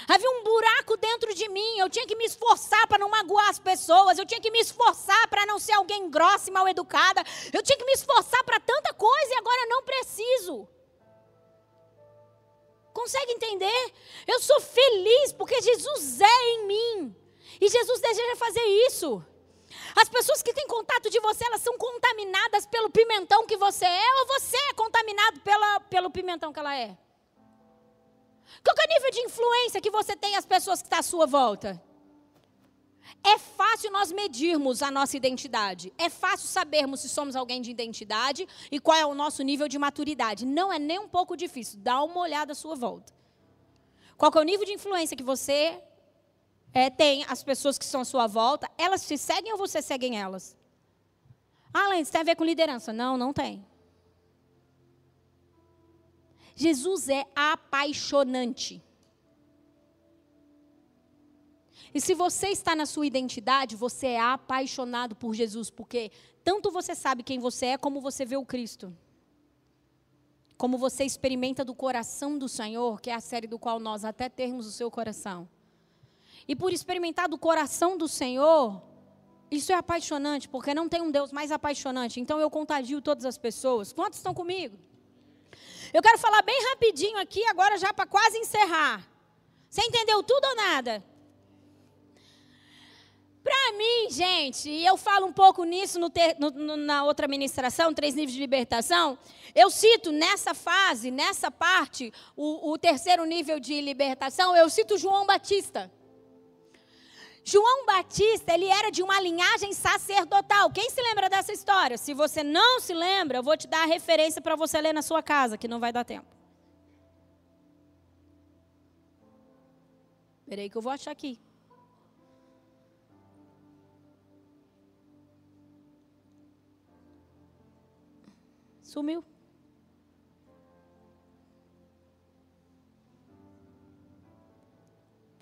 Havia um buraco dentro de mim. Eu tinha que me esforçar para não magoar as pessoas. Eu tinha que me esforçar para não ser alguém grossa e mal educada. Eu tinha que me esforçar para tanta coisa e agora não preciso. Consegue entender? Eu sou feliz porque Jesus é em mim. E Jesus deseja fazer isso. As pessoas que têm contato de você, elas são contaminadas pelo pimentão que você é, ou você é contaminado pela, pelo pimentão que ela é? Qual é o nível de influência que você tem as pessoas que estão à sua volta? É fácil nós medirmos a nossa identidade. É fácil sabermos se somos alguém de identidade e qual é o nosso nível de maturidade. Não é nem um pouco difícil. Dá uma olhada à sua volta. Qual é o nível de influência que você é, tem, as pessoas que estão à sua volta, elas te seguem ou você segue elas? Ah, Lênin, isso tem a ver com liderança. Não, não tem. Jesus é apaixonante. E se você está na sua identidade, você é apaixonado por Jesus, porque tanto você sabe quem você é, como você vê o Cristo. Como você experimenta do coração do Senhor, que é a série do qual nós até termos o seu coração. E por experimentar do coração do Senhor, isso é apaixonante, porque não tem um Deus mais apaixonante. Então eu contagio todas as pessoas. Quantos estão comigo? Eu quero falar bem rapidinho aqui, agora já para quase encerrar. Você entendeu tudo ou nada? Para mim, gente, e eu falo um pouco nisso no ter, no, na outra ministração, Três Níveis de Libertação, eu cito nessa fase, nessa parte, o, o terceiro nível de libertação, eu cito João Batista. João Batista, ele era de uma linhagem sacerdotal. Quem se lembra dessa história? Se você não se lembra, eu vou te dar a referência para você ler na sua casa, que não vai dar tempo. Peraí que eu vou achar aqui. Sumiu.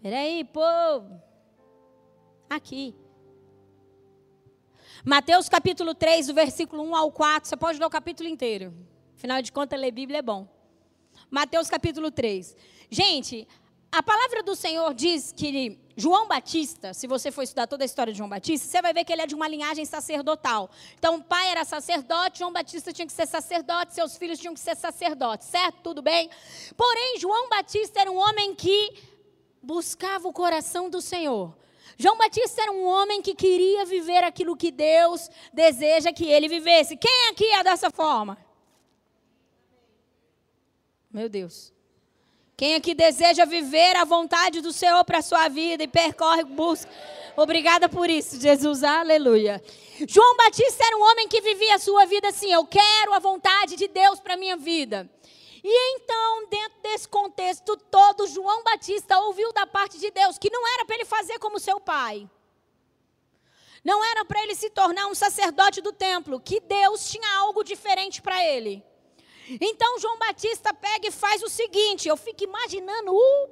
Peraí, povo. Aqui. Mateus capítulo 3, do versículo 1 ao 4. Você pode ler o capítulo inteiro. Afinal de contas, ler Bíblia é bom. Mateus capítulo 3. Gente, a palavra do Senhor diz que João Batista, se você for estudar toda a história de João Batista, você vai ver que ele é de uma linhagem sacerdotal. Então, o pai era sacerdote, João Batista tinha que ser sacerdote, seus filhos tinham que ser sacerdotes, certo? Tudo bem? Porém, João Batista era um homem que buscava o coração do Senhor. João Batista era um homem que queria viver aquilo que Deus deseja que ele vivesse. Quem aqui é dessa forma? Meu Deus. Quem aqui deseja viver a vontade do Senhor para a sua vida e percorre, busca. Obrigada por isso, Jesus. Aleluia. João Batista era um homem que vivia a sua vida assim: eu quero a vontade de Deus para a minha vida. E então, dentro desse contexto todo, João Batista ouviu da parte de Deus que não era para ele fazer como seu pai. Não era para ele se tornar um sacerdote do templo, que Deus tinha algo diferente para ele. Então João Batista pega e faz o seguinte: eu fico imaginando o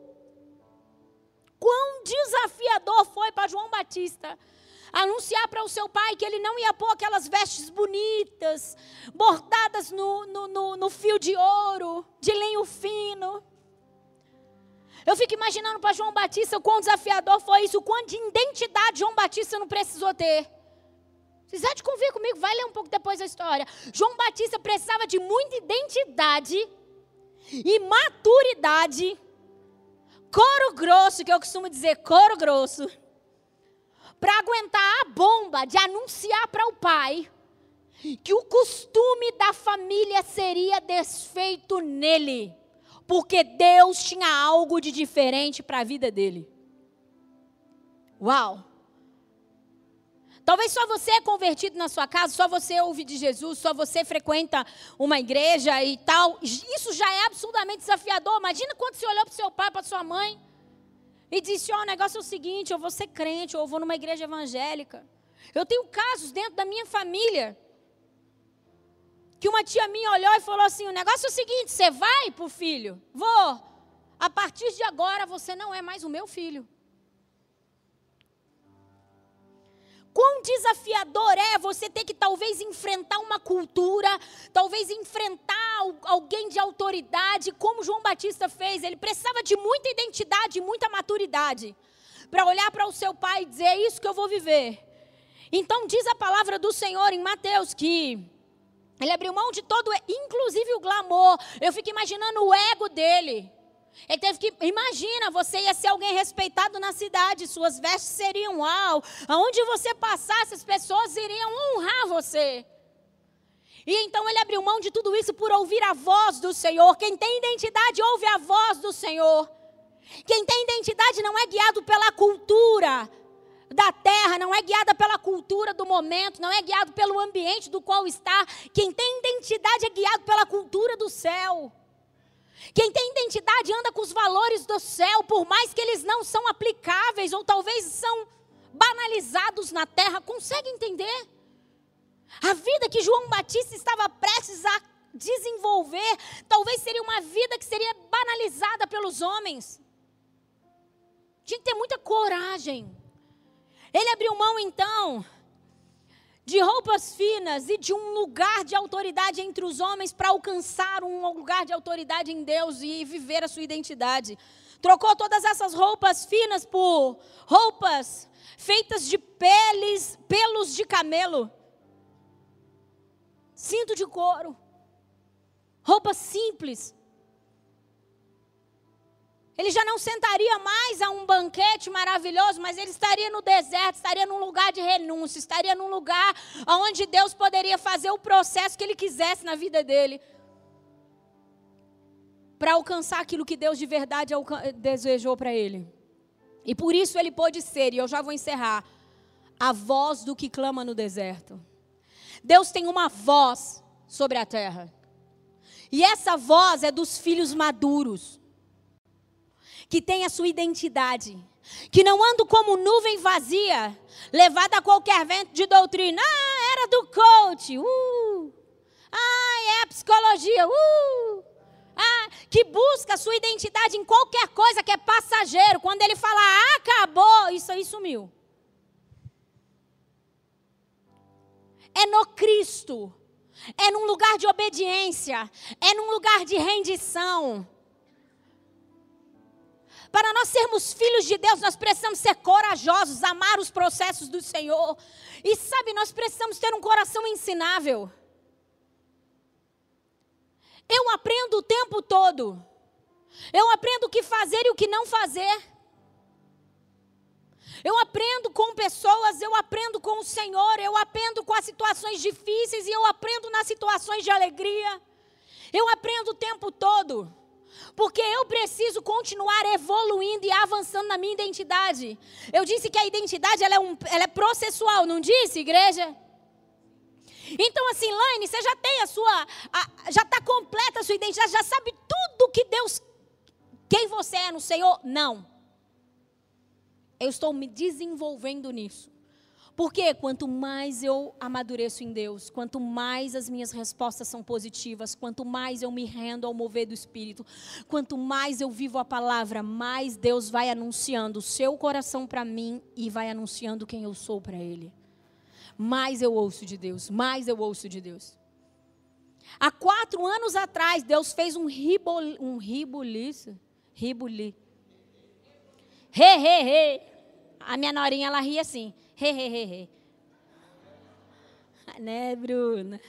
quão desafiador foi para João Batista anunciar para o seu pai que ele não ia pôr aquelas vestes bonitas, bordadas no, no, no, no fio de ouro, de lenho fino. Eu fico imaginando para João Batista o quão desafiador foi isso, o quanto de identidade João Batista não precisou ter. Se quiser de convir comigo, vai ler um pouco depois a história. João Batista precisava de muita identidade e maturidade, coro grosso, que eu costumo dizer, coro grosso, para aguentar a bomba de anunciar para o pai que o costume da família seria desfeito nele, porque Deus tinha algo de diferente para a vida dele. Uau! Talvez só você é convertido na sua casa, só você ouve de Jesus, só você frequenta uma igreja e tal. Isso já é absolutamente desafiador. Imagina quando você olhou para o seu pai, para sua mãe e disse: Ó, oh, o negócio é o seguinte, eu vou ser crente, ou eu vou numa igreja evangélica. Eu tenho casos dentro da minha família que uma tia minha olhou e falou assim: o negócio é o seguinte, você vai para o filho? Vou. A partir de agora você não é mais o meu filho. Quão desafiador é você ter que talvez enfrentar uma cultura, talvez enfrentar alguém de autoridade, como João Batista fez. Ele precisava de muita identidade, muita maturidade, para olhar para o seu pai e dizer: é isso que eu vou viver. Então, diz a palavra do Senhor em Mateus que ele abriu mão de todo, inclusive o glamour. Eu fico imaginando o ego dele. Ele teve que. Imagina, você ia ser alguém respeitado na cidade, suas vestes seriam uau. Aonde você passasse, as pessoas iriam honrar você. E então ele abriu mão de tudo isso por ouvir a voz do Senhor. Quem tem identidade ouve a voz do Senhor. Quem tem identidade não é guiado pela cultura da terra, não é guiada pela cultura do momento, não é guiado pelo ambiente do qual está. Quem tem identidade é guiado pela cultura do céu. Quem tem identidade anda com os valores do céu, por mais que eles não são aplicáveis ou talvez são banalizados na terra, consegue entender? A vida que João Batista estava prestes a desenvolver, talvez seria uma vida que seria banalizada pelos homens. Tinha que ter muita coragem. Ele abriu mão então de roupas finas e de um lugar de autoridade entre os homens para alcançar um lugar de autoridade em Deus e viver a sua identidade. Trocou todas essas roupas finas por roupas feitas de peles, pelos de camelo, cinto de couro, roupas simples, ele já não sentaria mais a um banquete maravilhoso, mas ele estaria no deserto, estaria num lugar de renúncia, estaria num lugar onde Deus poderia fazer o processo que ele quisesse na vida dele. Para alcançar aquilo que Deus de verdade desejou para ele. E por isso ele pôde ser, e eu já vou encerrar, a voz do que clama no deserto. Deus tem uma voz sobre a terra. E essa voz é dos filhos maduros que tem a sua identidade, que não ando como nuvem vazia, levada a qualquer vento de doutrina. Ah, era do coach. Uh. Ah, é a psicologia. Uh. Ah, que busca a sua identidade em qualquer coisa que é passageiro. Quando ele fala, ah, acabou, isso aí sumiu. É no Cristo. É num lugar de obediência. É num lugar de rendição para nós sermos filhos de Deus, nós precisamos ser corajosos, amar os processos do Senhor. E sabe, nós precisamos ter um coração ensinável. Eu aprendo o tempo todo. Eu aprendo o que fazer e o que não fazer. Eu aprendo com pessoas, eu aprendo com o Senhor, eu aprendo com as situações difíceis e eu aprendo nas situações de alegria. Eu aprendo o tempo todo. Porque eu preciso continuar evoluindo e avançando na minha identidade. Eu disse que a identidade ela é, um, ela é processual, não disse, igreja? Então, assim, Laine, você já tem a sua. A, já está completa a sua identidade, já sabe tudo que Deus. Quem você é no Senhor? Não. Eu estou me desenvolvendo nisso. Porque quanto mais eu amadureço em Deus, quanto mais as minhas respostas são positivas, quanto mais eu me rendo ao mover do Espírito, quanto mais eu vivo a palavra, mais Deus vai anunciando o seu coração para mim e vai anunciando quem eu sou para Ele. Mais eu ouço de Deus, mais eu ouço de Deus. Há quatro anos atrás, Deus fez um ribol, um ribuliço, ribuli. He, he, he. A minha norinha, ela ri assim. He, he, he, he. Né, Bruna?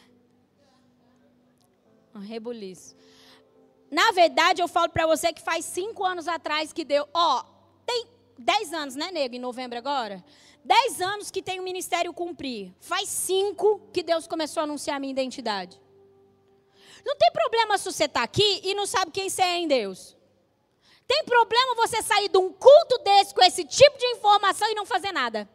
Um rebuliço. Na verdade, eu falo para você que faz cinco anos atrás que deu. Ó, tem dez anos, né, nego? Em novembro agora? Dez anos que tem o ministério cumprir. Faz cinco que Deus começou a anunciar a minha identidade. Não tem problema se você está aqui e não sabe quem você é em Deus. Tem problema você sair de um culto desse com esse tipo de informação e não fazer nada.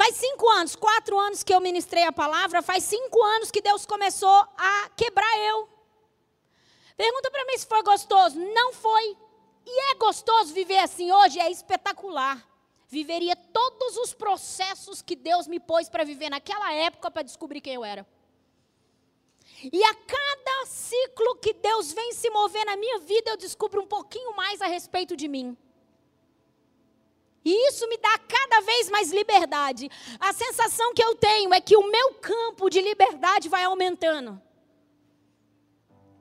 Faz cinco anos, quatro anos que eu ministrei a palavra, faz cinco anos que Deus começou a quebrar eu. Pergunta para mim se foi gostoso. Não foi. E é gostoso viver assim hoje? É espetacular. Viveria todos os processos que Deus me pôs para viver naquela época para descobrir quem eu era. E a cada ciclo que Deus vem se mover na minha vida, eu descubro um pouquinho mais a respeito de mim. E isso me dá cada vez mais liberdade. A sensação que eu tenho é que o meu campo de liberdade vai aumentando.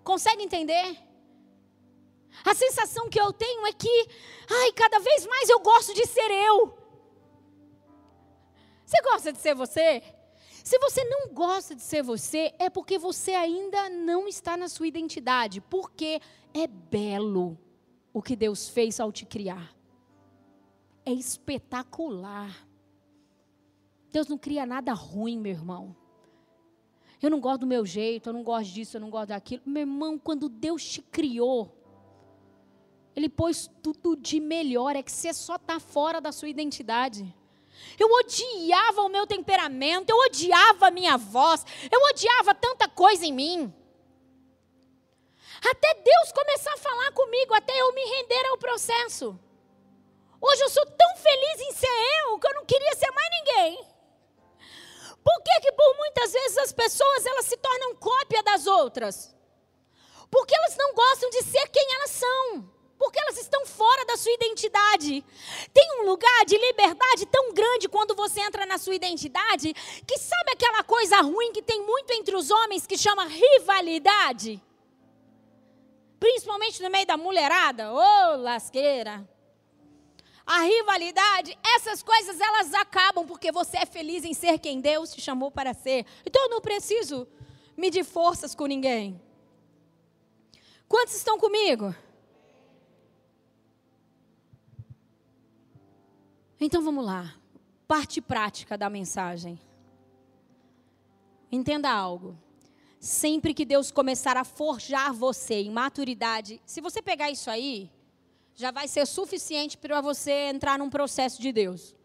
Consegue entender? A sensação que eu tenho é que, ai, cada vez mais eu gosto de ser eu. Você gosta de ser você? Se você não gosta de ser você, é porque você ainda não está na sua identidade. Porque é belo o que Deus fez ao te criar. É espetacular. Deus não cria nada ruim, meu irmão. Eu não gosto do meu jeito, eu não gosto disso, eu não gosto daquilo. Meu irmão, quando Deus te criou, Ele pôs tudo de melhor, é que você só está fora da sua identidade. Eu odiava o meu temperamento, eu odiava a minha voz, eu odiava tanta coisa em mim. Até Deus começar a falar comigo, até eu me render ao processo. Hoje eu sou tão feliz em ser eu que eu não queria ser mais ninguém. Por que, que por muitas vezes as pessoas elas se tornam cópia das outras? Porque elas não gostam de ser quem elas são. Porque elas estão fora da sua identidade. Tem um lugar de liberdade tão grande quando você entra na sua identidade, que sabe aquela coisa ruim que tem muito entre os homens que chama rivalidade? Principalmente no meio da mulherada. Ô, oh, lasqueira a rivalidade, essas coisas elas acabam porque você é feliz em ser quem Deus te chamou para ser. Então eu não preciso medir forças com ninguém. Quantos estão comigo? Então vamos lá. Parte prática da mensagem. Entenda algo. Sempre que Deus começar a forjar você em maturidade, se você pegar isso aí, já vai ser suficiente para você entrar num processo de Deus.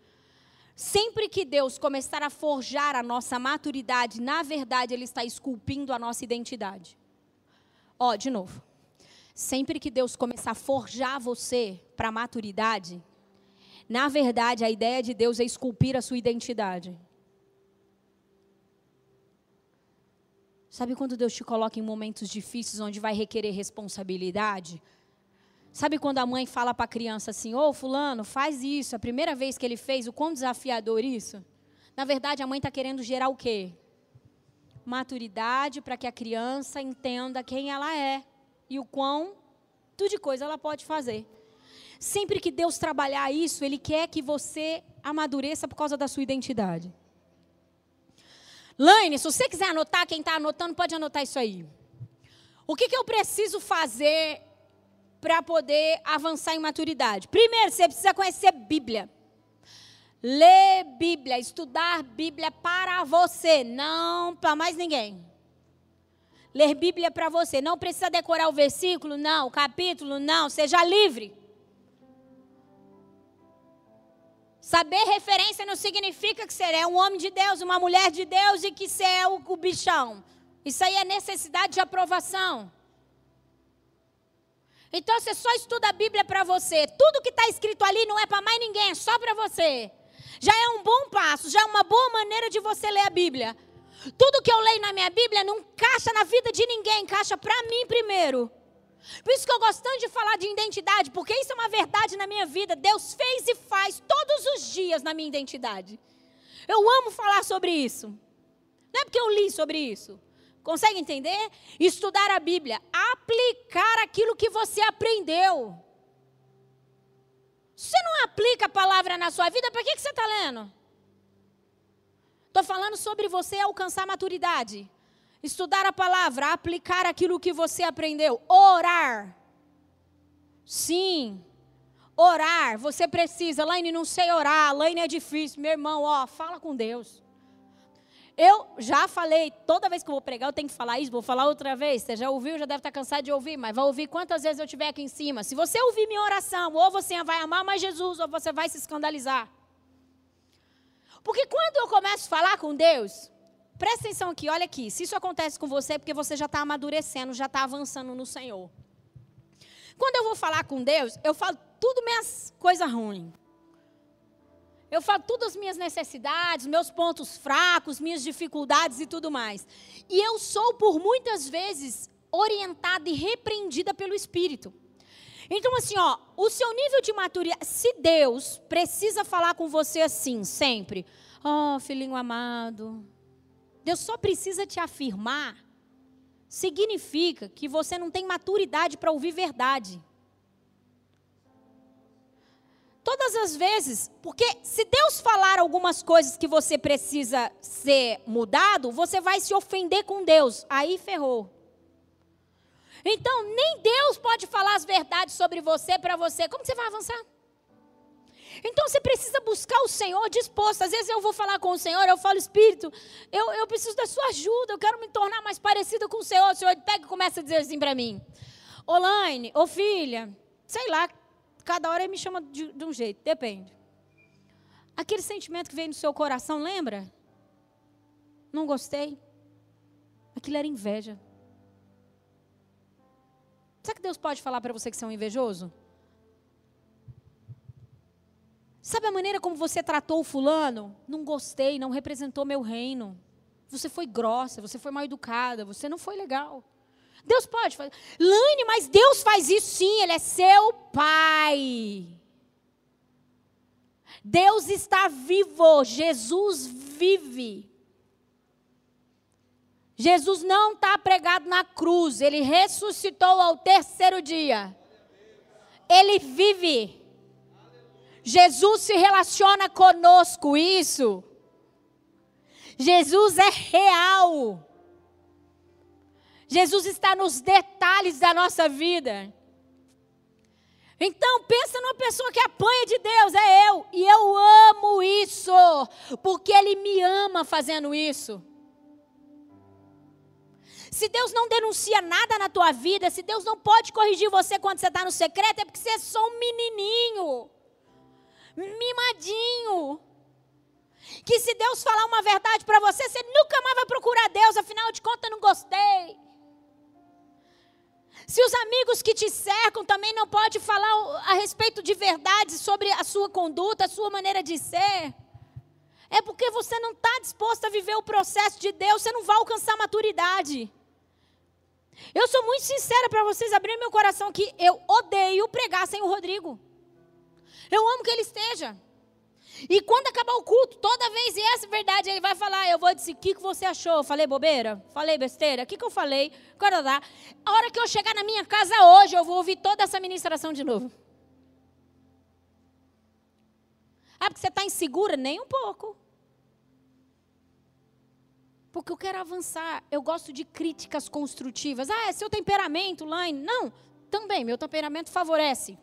Sempre que Deus começar a forjar a nossa maturidade, na verdade, Ele está esculpindo a nossa identidade. Ó, de novo. Sempre que Deus começar a forjar você para a maturidade, na verdade, a ideia de Deus é esculpir a sua identidade. Sabe quando Deus te coloca em momentos difíceis onde vai requerer responsabilidade? Sabe quando a mãe fala para a criança assim: Ô, oh, Fulano, faz isso. A primeira vez que ele fez, o quão desafiador isso? Na verdade, a mãe está querendo gerar o quê? Maturidade para que a criança entenda quem ela é e o quão tudo de coisa ela pode fazer. Sempre que Deus trabalhar isso, Ele quer que você amadureça por causa da sua identidade. Laine, se você quiser anotar, quem está anotando, pode anotar isso aí. O que, que eu preciso fazer para poder avançar em maturidade? Primeiro, você precisa conhecer Bíblia. Ler Bíblia, estudar Bíblia para você, não para mais ninguém. Ler Bíblia para você. Não precisa decorar o versículo, não. O capítulo, não. Seja livre. Saber referência não significa que você é um homem de Deus, uma mulher de Deus e que você é o, bichão. Isso aí é necessidade de aprovação. Então você só estuda a Bíblia para você. Tudo que está escrito ali não é para mais ninguém, é só para você. Já é um bom passo, já é uma boa maneira de você ler a Bíblia. Tudo que eu leio na minha Bíblia não encaixa na vida de ninguém, encaixa para mim primeiro. Por isso que eu gosto tanto de falar de identidade, porque isso é uma verdade na minha vida. Deus fez e faz todos os dias na minha identidade. Eu amo falar sobre isso. Não é porque eu li sobre isso. Consegue entender? Estudar a Bíblia, aplicar aquilo que você aprendeu. Se você não aplica a palavra na sua vida, para que, que você está lendo? Estou falando sobre você alcançar maturidade. Estudar a palavra, aplicar aquilo que você aprendeu. Orar. Sim. Orar. Você precisa. Laine, não sei orar. Laine é difícil. Meu irmão, ó, fala com Deus. Eu já falei, toda vez que eu vou pregar, eu tenho que falar isso, vou falar outra vez. Você já ouviu, já deve estar cansado de ouvir, mas vai ouvir quantas vezes eu estiver aqui em cima. Se você ouvir minha oração, ou você vai amar mais Jesus, ou você vai se escandalizar. Porque quando eu começo a falar com Deus, presta atenção aqui, olha aqui. Se isso acontece com você, é porque você já está amadurecendo, já está avançando no Senhor. Quando eu vou falar com Deus, eu falo tudo minhas coisas ruins. Eu falo todas as minhas necessidades, meus pontos fracos, minhas dificuldades e tudo mais. E eu sou, por muitas vezes, orientada e repreendida pelo Espírito. Então, assim, ó, o seu nível de maturidade, se Deus precisa falar com você assim, sempre, oh, filhinho amado, Deus só precisa te afirmar, significa que você não tem maturidade para ouvir verdade. Todas as vezes, porque se Deus falar algumas coisas que você precisa ser mudado, você vai se ofender com Deus. Aí ferrou. Então, nem Deus pode falar as verdades sobre você para você. Como você vai avançar? Então você precisa buscar o Senhor disposto. Às vezes eu vou falar com o Senhor, eu falo, Espírito, eu, eu preciso da sua ajuda, eu quero me tornar mais parecida com o Senhor. O Senhor pega e começa a dizer assim para mim: Olaine, ô filha, sei lá, cada hora ele me chama de, de um jeito, depende. Aquele sentimento que vem no seu coração, lembra? Não gostei. Aquilo era inveja. Sabe que Deus pode falar para você que você é um invejoso? Sabe a maneira como você tratou o fulano? Não gostei, não representou meu reino. Você foi grossa, você foi mal educada, você não foi legal. Deus pode fazer. Lane, mas Deus faz isso sim, Ele é seu pai. Deus está vivo, Jesus vive. Jesus não está pregado na cruz, ele ressuscitou ao terceiro dia. Ele vive. Jesus se relaciona conosco, isso. Jesus é real. Jesus está nos detalhes da nossa vida. Então, pensa numa pessoa que apanha de Deus, é eu. E eu amo isso, porque Ele me ama fazendo isso. Se Deus não denuncia nada na tua vida, se Deus não pode corrigir você quando você está no secreto, é porque você é só um menininho mimadinho. Que se Deus falar uma verdade para você, você nunca mais vai procurar Deus, afinal de contas, não gostei. Se os amigos que te cercam também não podem falar a respeito de verdades sobre a sua conduta, a sua maneira de ser, é porque você não está disposto a viver o processo de Deus, você não vai alcançar maturidade. Eu sou muito sincera para vocês abrir meu coração que eu odeio pregar sem o Rodrigo. Eu amo que ele esteja. E quando acabar o culto, toda vez, e essa é verdade, ele vai falar, eu vou dizer, o que, que você achou? Falei bobeira? Falei besteira? O que, que eu falei? A hora que eu chegar na minha casa hoje, eu vou ouvir toda essa ministração de novo. Ah, porque você está insegura? Nem um pouco. Porque eu quero avançar. Eu gosto de críticas construtivas. Ah, é seu temperamento, Laine. Não, também, meu temperamento favorece.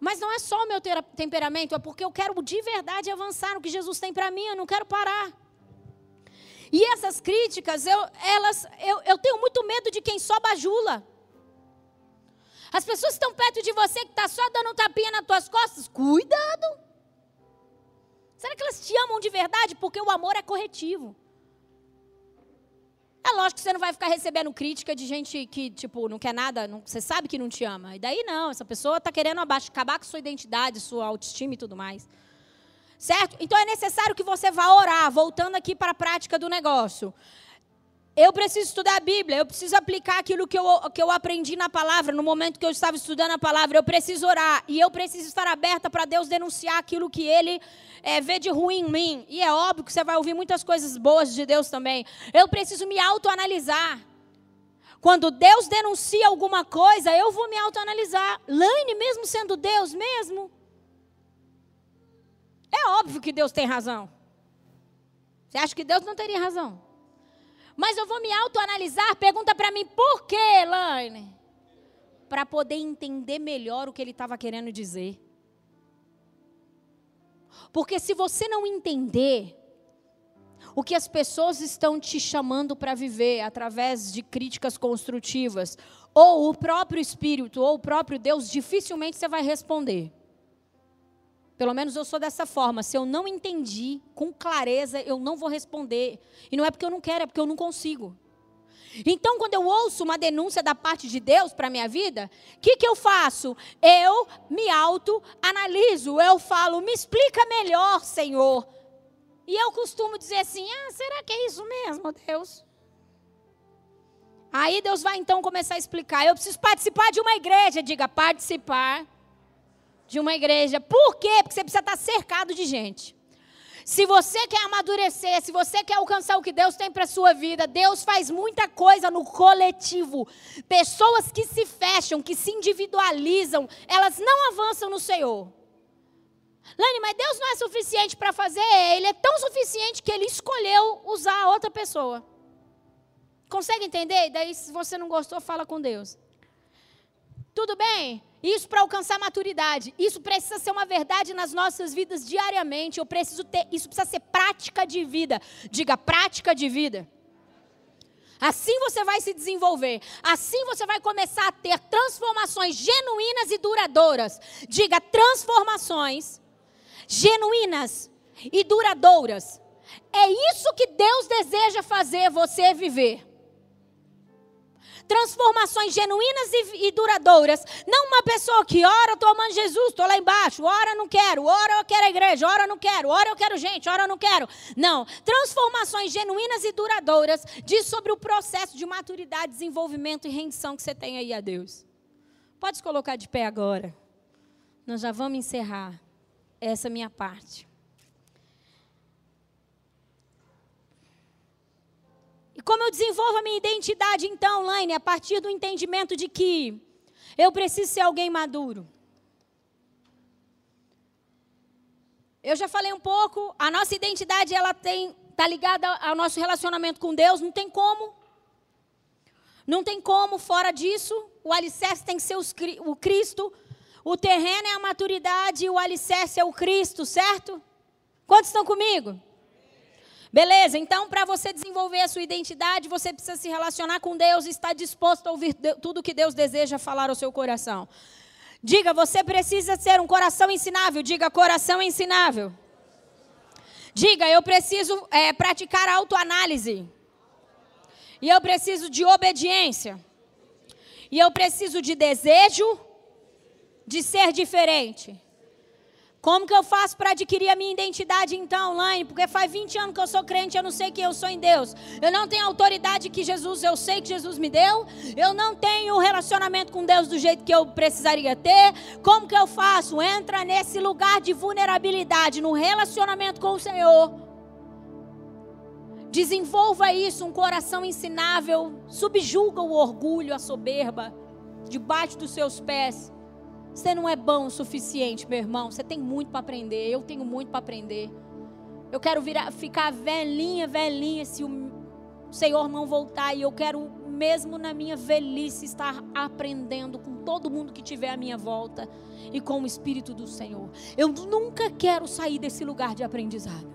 Mas não é só o meu temperamento, é porque eu quero de verdade avançar no que Jesus tem para mim, eu não quero parar. E essas críticas, eu, elas, eu, eu tenho muito medo de quem só bajula. As pessoas estão perto de você, que está só dando um tapinha nas tuas costas, cuidado. Será que elas te amam de verdade? Porque o amor é corretivo. É lógico que você não vai ficar recebendo crítica de gente que, tipo, não quer nada, não, você sabe que não te ama. E daí não, essa pessoa está querendo abaixo, acabar com sua identidade, sua autoestima e tudo mais. Certo? Então é necessário que você vá orar, voltando aqui para a prática do negócio. Eu preciso estudar a Bíblia, eu preciso aplicar aquilo que eu, que eu aprendi na palavra, no momento que eu estava estudando a palavra. Eu preciso orar e eu preciso estar aberta para Deus denunciar aquilo que Ele é, vê de ruim em mim. E é óbvio que você vai ouvir muitas coisas boas de Deus também. Eu preciso me autoanalisar. Quando Deus denuncia alguma coisa, eu vou me autoanalisar. Laine, mesmo sendo Deus mesmo? É óbvio que Deus tem razão. Você acha que Deus não teria razão? Mas eu vou me autoanalisar. Pergunta para mim, por quê, Elaine? Para poder entender melhor o que ele estava querendo dizer. Porque se você não entender o que as pessoas estão te chamando para viver através de críticas construtivas, ou o próprio Espírito, ou o próprio Deus, dificilmente você vai responder. Pelo menos eu sou dessa forma. Se eu não entendi com clareza, eu não vou responder. E não é porque eu não quero, é porque eu não consigo. Então, quando eu ouço uma denúncia da parte de Deus para a minha vida, o que, que eu faço? Eu me auto-analiso. Eu falo, me explica melhor, Senhor. E eu costumo dizer assim: ah, será que é isso mesmo, Deus? Aí Deus vai então começar a explicar. Eu preciso participar de uma igreja. Diga, participar de uma igreja. Por quê? Porque você precisa estar cercado de gente. Se você quer amadurecer, se você quer alcançar o que Deus tem para a sua vida, Deus faz muita coisa no coletivo. Pessoas que se fecham, que se individualizam, elas não avançam no Senhor. Lani, mas Deus não é suficiente para fazer, ele é tão suficiente que ele escolheu usar outra pessoa. Consegue entender? Daí, se você não gostou, fala com Deus. Tudo bem? Isso para alcançar maturidade. Isso precisa ser uma verdade nas nossas vidas diariamente. Eu preciso ter, isso precisa ser prática de vida. Diga prática de vida. Assim você vai se desenvolver. Assim você vai começar a ter transformações genuínas e duradouras. Diga transformações genuínas e duradouras. É isso que Deus deseja fazer você viver. Transformações genuínas e, e duradouras. Não uma pessoa que ora, estou amando Jesus, estou lá embaixo, ora não quero, ora eu quero a igreja, ora não quero, ora eu quero gente, ora não quero. Não. Transformações genuínas e duradouras diz sobre o processo de maturidade, desenvolvimento e rendição que você tem aí a Deus. Pode se colocar de pé agora. Nós já vamos encerrar essa minha parte. Como eu desenvolvo a minha identidade, então, Laine, a partir do entendimento de que eu preciso ser alguém maduro. Eu já falei um pouco, a nossa identidade ela tem tá ligada ao nosso relacionamento com Deus, não tem como. Não tem como fora disso. O alicerce tem que ser os, o Cristo, o terreno é a maturidade e o alicerce é o Cristo, certo? Quantos estão comigo? Beleza, então para você desenvolver a sua identidade, você precisa se relacionar com Deus e estar disposto a ouvir tudo que Deus deseja falar ao seu coração. Diga, você precisa ser um coração ensinável. Diga, coração ensinável. Diga, eu preciso é, praticar autoanálise. E eu preciso de obediência. E eu preciso de desejo de ser diferente. Como que eu faço para adquirir a minha identidade então, Laine? Porque faz 20 anos que eu sou crente, eu não sei quem eu sou em Deus. Eu não tenho a autoridade que Jesus, eu sei que Jesus me deu. Eu não tenho o relacionamento com Deus do jeito que eu precisaria ter. Como que eu faço? Entra nesse lugar de vulnerabilidade, no relacionamento com o Senhor. Desenvolva isso, um coração ensinável. Subjuga o orgulho, a soberba, debaixo dos seus pés. Você não é bom o suficiente, meu irmão. Você tem muito para aprender. Eu tenho muito para aprender. Eu quero virar, ficar velhinha, velhinha, se o Senhor não voltar. E eu quero, mesmo na minha velhice, estar aprendendo com todo mundo que tiver à minha volta e com o Espírito do Senhor. Eu nunca quero sair desse lugar de aprendizado.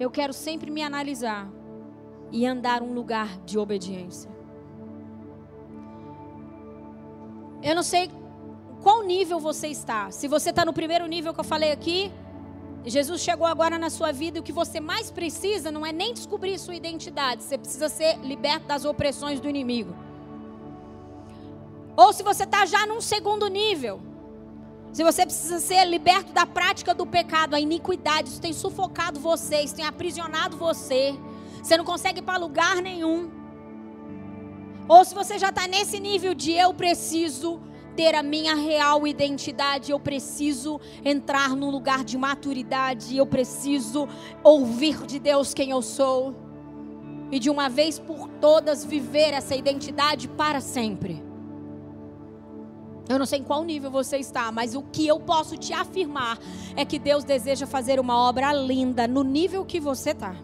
Eu quero sempre me analisar e andar um lugar de obediência. Eu não sei qual nível você está. Se você está no primeiro nível que eu falei aqui, Jesus chegou agora na sua vida e o que você mais precisa não é nem descobrir sua identidade, você precisa ser liberto das opressões do inimigo. Ou se você está já num segundo nível, se você precisa ser liberto da prática do pecado, a iniquidade, isso tem sufocado você, isso tem aprisionado você, você não consegue ir para lugar nenhum. Ou se você já está nesse nível de eu preciso ter a minha real identidade, eu preciso entrar num lugar de maturidade, eu preciso ouvir de Deus quem eu sou e de uma vez por todas viver essa identidade para sempre. Eu não sei em qual nível você está, mas o que eu posso te afirmar é que Deus deseja fazer uma obra linda no nível que você está.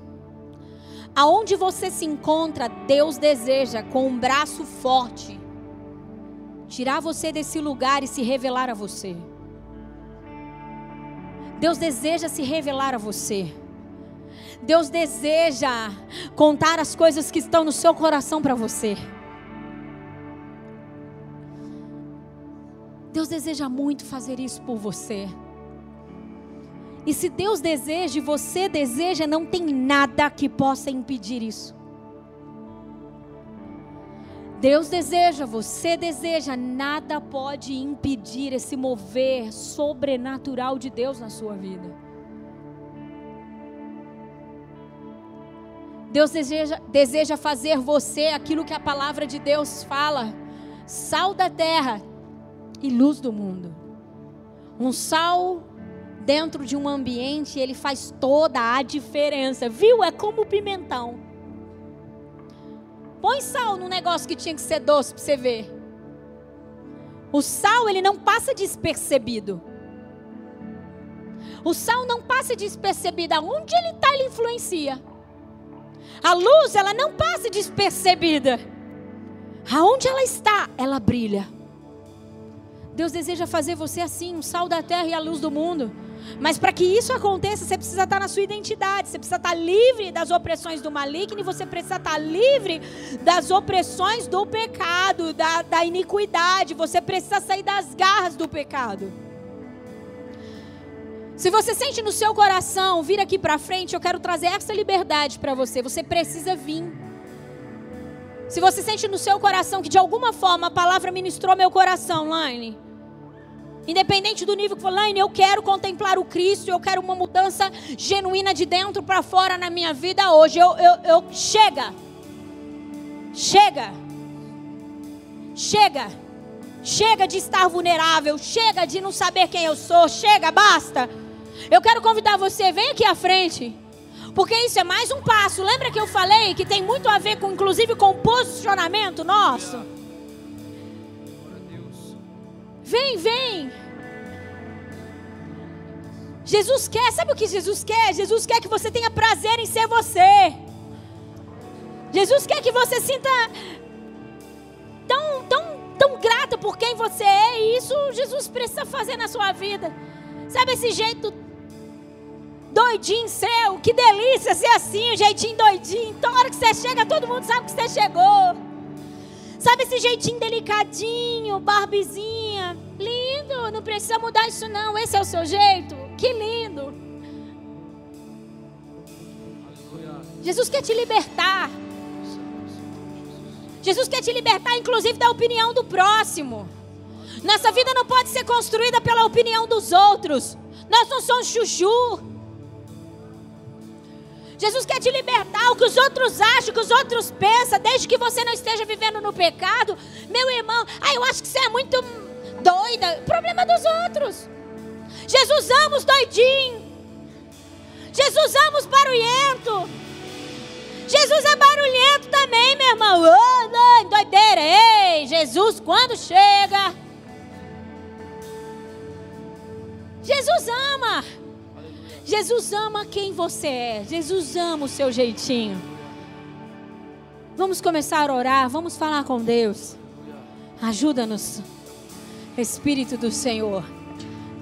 Aonde você se encontra, Deus deseja, com um braço forte, tirar você desse lugar e se revelar a você. Deus deseja se revelar a você. Deus deseja contar as coisas que estão no seu coração para você. Deus deseja muito fazer isso por você. E se Deus deseja e você deseja, não tem nada que possa impedir isso. Deus deseja, você deseja, nada pode impedir esse mover sobrenatural de Deus na sua vida. Deus deseja, deseja fazer você aquilo que a palavra de Deus fala: sal da terra e luz do mundo. Um sal dentro de um ambiente, ele faz toda a diferença. Viu? É como o pimentão. Põe sal num negócio que tinha que ser doce para você ver. O sal, ele não passa despercebido. O sal não passa despercebida. Onde ele está, ele influencia. A luz, ela não passa despercebida. Aonde ela está, ela brilha. Deus deseja fazer você assim, um sal da terra e a luz do mundo. Mas para que isso aconteça, você precisa estar na sua identidade, você precisa estar livre das opressões do maligno e você precisa estar livre das opressões do pecado, da, da iniquidade. Você precisa sair das garras do pecado. Se você sente no seu coração vir aqui para frente, eu quero trazer essa liberdade para você. Você precisa vir. Se você sente no seu coração que de alguma forma a palavra ministrou meu coração, Laine, independente do nível que for, Laine, eu quero contemplar o Cristo, eu quero uma mudança genuína de dentro para fora na minha vida hoje. Eu, eu, eu chega, chega, chega, chega de estar vulnerável, chega de não saber quem eu sou, chega, basta. Eu quero convidar você, vem aqui à frente. Porque isso é mais um passo. Lembra que eu falei que tem muito a ver com, inclusive, com posicionamento nosso? Vem, vem. Jesus quer, sabe o que Jesus quer? Jesus quer que você tenha prazer em ser você. Jesus quer que você sinta tão, tão, tão grata por quem você é. E isso Jesus precisa fazer na sua vida. Sabe esse jeito doidinho seu. Que delícia ser assim, um jeitinho doidinho. Então, hora que você chega, todo mundo sabe que você chegou. Sabe esse jeitinho delicadinho, barbizinha? Lindo, não precisa mudar isso não. Esse é o seu jeito? Que lindo. Jesus quer te libertar. Jesus quer te libertar, inclusive, da opinião do próximo. Nossa vida não pode ser construída pela opinião dos outros. Nós não somos chuchu. Jesus quer te libertar. O que os outros acham, o que os outros pensam, desde que você não esteja vivendo no pecado. Meu irmão, ah, eu acho que você é muito doida. Problema dos outros. Jesus ama os doidinhos. Jesus ama os barulhentos. Jesus é barulhento também, meu irmão. Oh, doideira. Ei, Jesus, quando chega. Jesus ama. Jesus ama quem você é. Jesus ama o seu jeitinho. Vamos começar a orar, vamos falar com Deus. Ajuda-nos, Espírito do Senhor.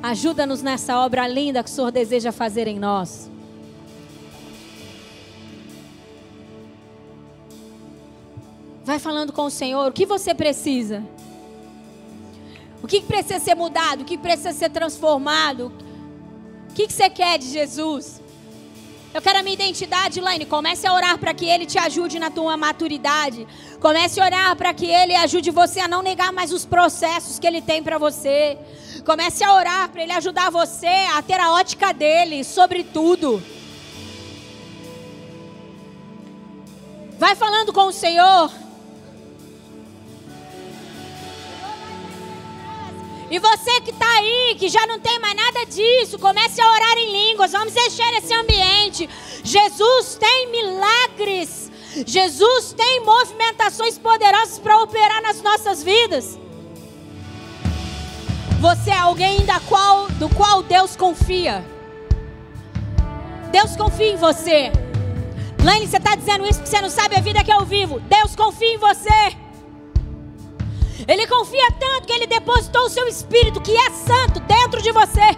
Ajuda-nos nessa obra linda que o Senhor deseja fazer em nós. Vai falando com o Senhor o que você precisa. O que precisa ser mudado, o que precisa ser transformado o que, você quer de Jesus? Eu quero a minha identidade, Laine. Comece a orar para que Ele te ajude na tua maturidade. Comece a orar para que Ele ajude você a não negar mais os processos que Ele tem para você. Comece a orar para Ele ajudar você a ter a ótica dele sobre tudo. Vai falando com o Senhor. E você que está aí, que já não tem mais nada disso, comece a orar em línguas. Vamos encher esse ambiente. Jesus tem milagres. Jesus tem movimentações poderosas para operar nas nossas vidas. Você é alguém da qual, do qual Deus confia. Deus confia em você. Lane, você está dizendo isso porque você não sabe a vida que eu vivo. Deus confia em você. Ele confia tanto que ele depositou o seu espírito, que é santo, dentro de você.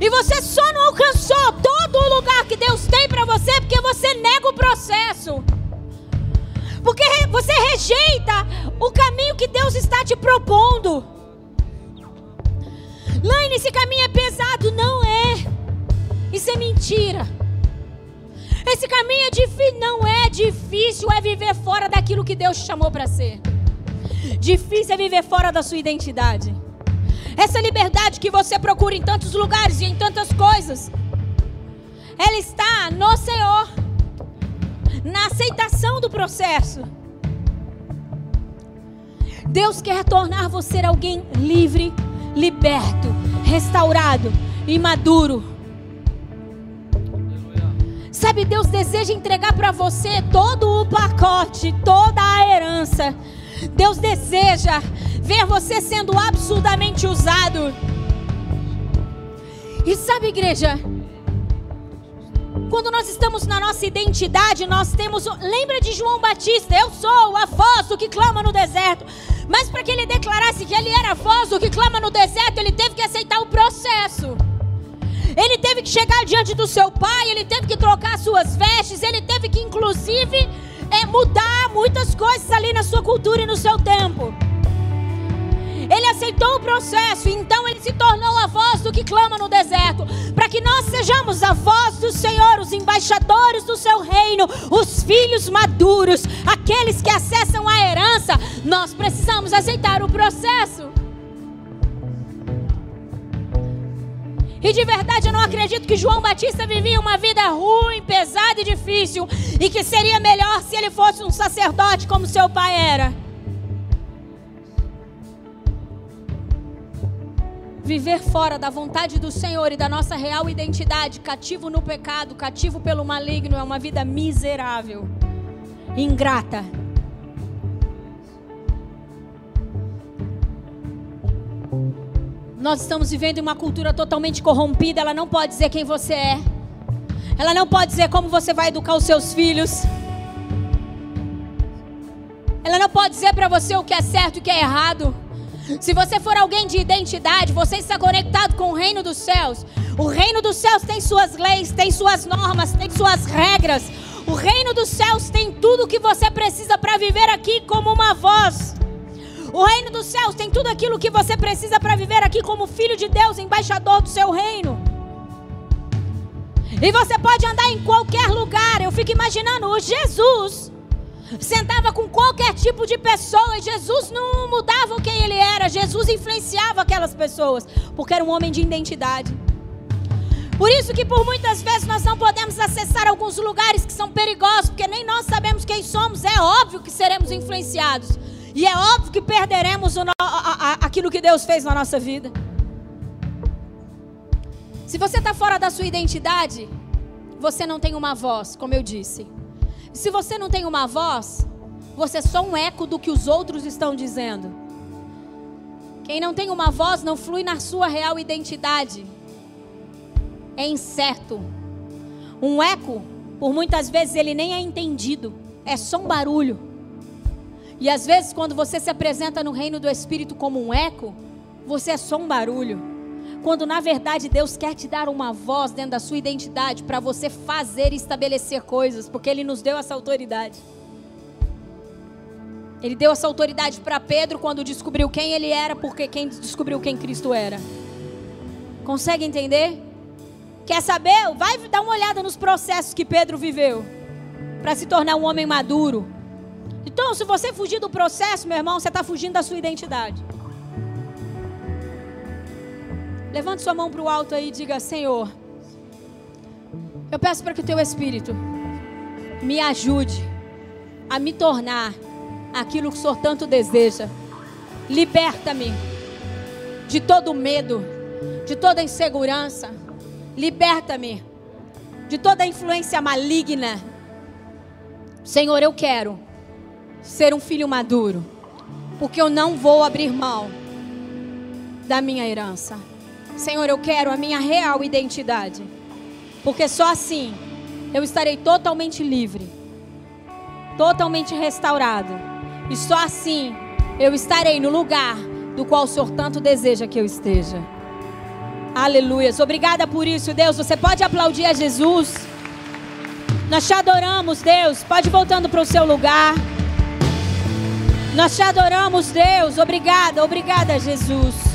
E você só não alcançou todo o lugar que Deus tem para você porque você nega o processo. Porque você rejeita o caminho que Deus está te propondo. Laine, esse caminho é pesado. Não é. Isso é mentira. Esse caminho é difícil. Não é difícil, é viver fora daquilo que Deus te chamou para ser. Difícil é viver fora da sua identidade. Essa liberdade que você procura em tantos lugares e em tantas coisas, ela está no Senhor, na aceitação do processo. Deus quer tornar você alguém livre, liberto, restaurado e maduro Sabe, Deus deseja entregar para você todo o pacote, toda a herança. Deus deseja ver você sendo absurdamente usado. E sabe, igreja, quando nós estamos na nossa identidade, nós temos. Lembra de João Batista? Eu sou a voz do que clama no deserto. Mas para que ele declarasse que ele era a voz do que clama no deserto, ele teve que aceitar o processo. Ele teve que chegar diante do seu pai, ele teve que trocar suas vestes, ele teve que, inclusive, é, mudar muitas coisas ali na sua cultura e no seu tempo. Ele aceitou o processo, então ele se tornou a voz do que clama no deserto, para que nós sejamos a voz do Senhor, os embaixadores do seu reino, os filhos maduros, aqueles que acessam a herança. Nós precisamos aceitar o processo. E de verdade eu não acredito que João Batista vivia uma vida ruim, pesada e difícil, e que seria melhor se ele fosse um sacerdote como seu pai era. Viver fora da vontade do Senhor e da nossa real identidade, cativo no pecado, cativo pelo maligno, é uma vida miserável, ingrata. Nós estamos vivendo em uma cultura totalmente corrompida, ela não pode dizer quem você é. Ela não pode dizer como você vai educar os seus filhos. Ela não pode dizer para você o que é certo e o que é errado. Se você for alguém de identidade, você está conectado com o reino dos céus. O reino dos céus tem suas leis, tem suas normas, tem suas regras. O reino dos céus tem tudo o que você precisa para viver aqui como uma voz. O reino dos céus tem tudo aquilo que você precisa para viver aqui como filho de Deus, embaixador do seu reino. E você pode andar em qualquer lugar. Eu fico imaginando o Jesus sentava com qualquer tipo de pessoa e Jesus não mudava quem ele era, Jesus influenciava aquelas pessoas, porque era um homem de identidade. Por isso que por muitas vezes nós não podemos acessar alguns lugares que são perigosos, porque nem nós sabemos quem somos. É óbvio que seremos influenciados. E é óbvio que perderemos no, a, a, aquilo que Deus fez na nossa vida. Se você está fora da sua identidade, você não tem uma voz, como eu disse. Se você não tem uma voz, você é só um eco do que os outros estão dizendo. Quem não tem uma voz não flui na sua real identidade. É incerto. Um eco, por muitas vezes, ele nem é entendido. É só um barulho. E às vezes, quando você se apresenta no reino do Espírito como um eco, você é só um barulho. Quando na verdade Deus quer te dar uma voz dentro da sua identidade para você fazer e estabelecer coisas, porque Ele nos deu essa autoridade. Ele deu essa autoridade para Pedro quando descobriu quem ele era, porque quem descobriu quem Cristo era. Consegue entender? Quer saber? Vai dar uma olhada nos processos que Pedro viveu para se tornar um homem maduro. Então, se você fugir do processo, meu irmão, você está fugindo da sua identidade. Levante sua mão para o alto aí e diga: Senhor, eu peço para que o teu Espírito me ajude a me tornar aquilo que o Senhor tanto deseja. Liberta-me de todo medo, de toda insegurança. Liberta-me de toda influência maligna. Senhor, eu quero ser um filho maduro, porque eu não vou abrir mão da minha herança. Senhor, eu quero a minha real identidade. Porque só assim eu estarei totalmente livre, totalmente restaurado. E só assim eu estarei no lugar do qual o Senhor tanto deseja que eu esteja. Aleluia. Obrigada por isso, Deus. Você pode aplaudir a Jesus. Nós te adoramos, Deus. Pode voltando para o seu lugar. Nós te adoramos, Deus. Obrigada, obrigada, Jesus.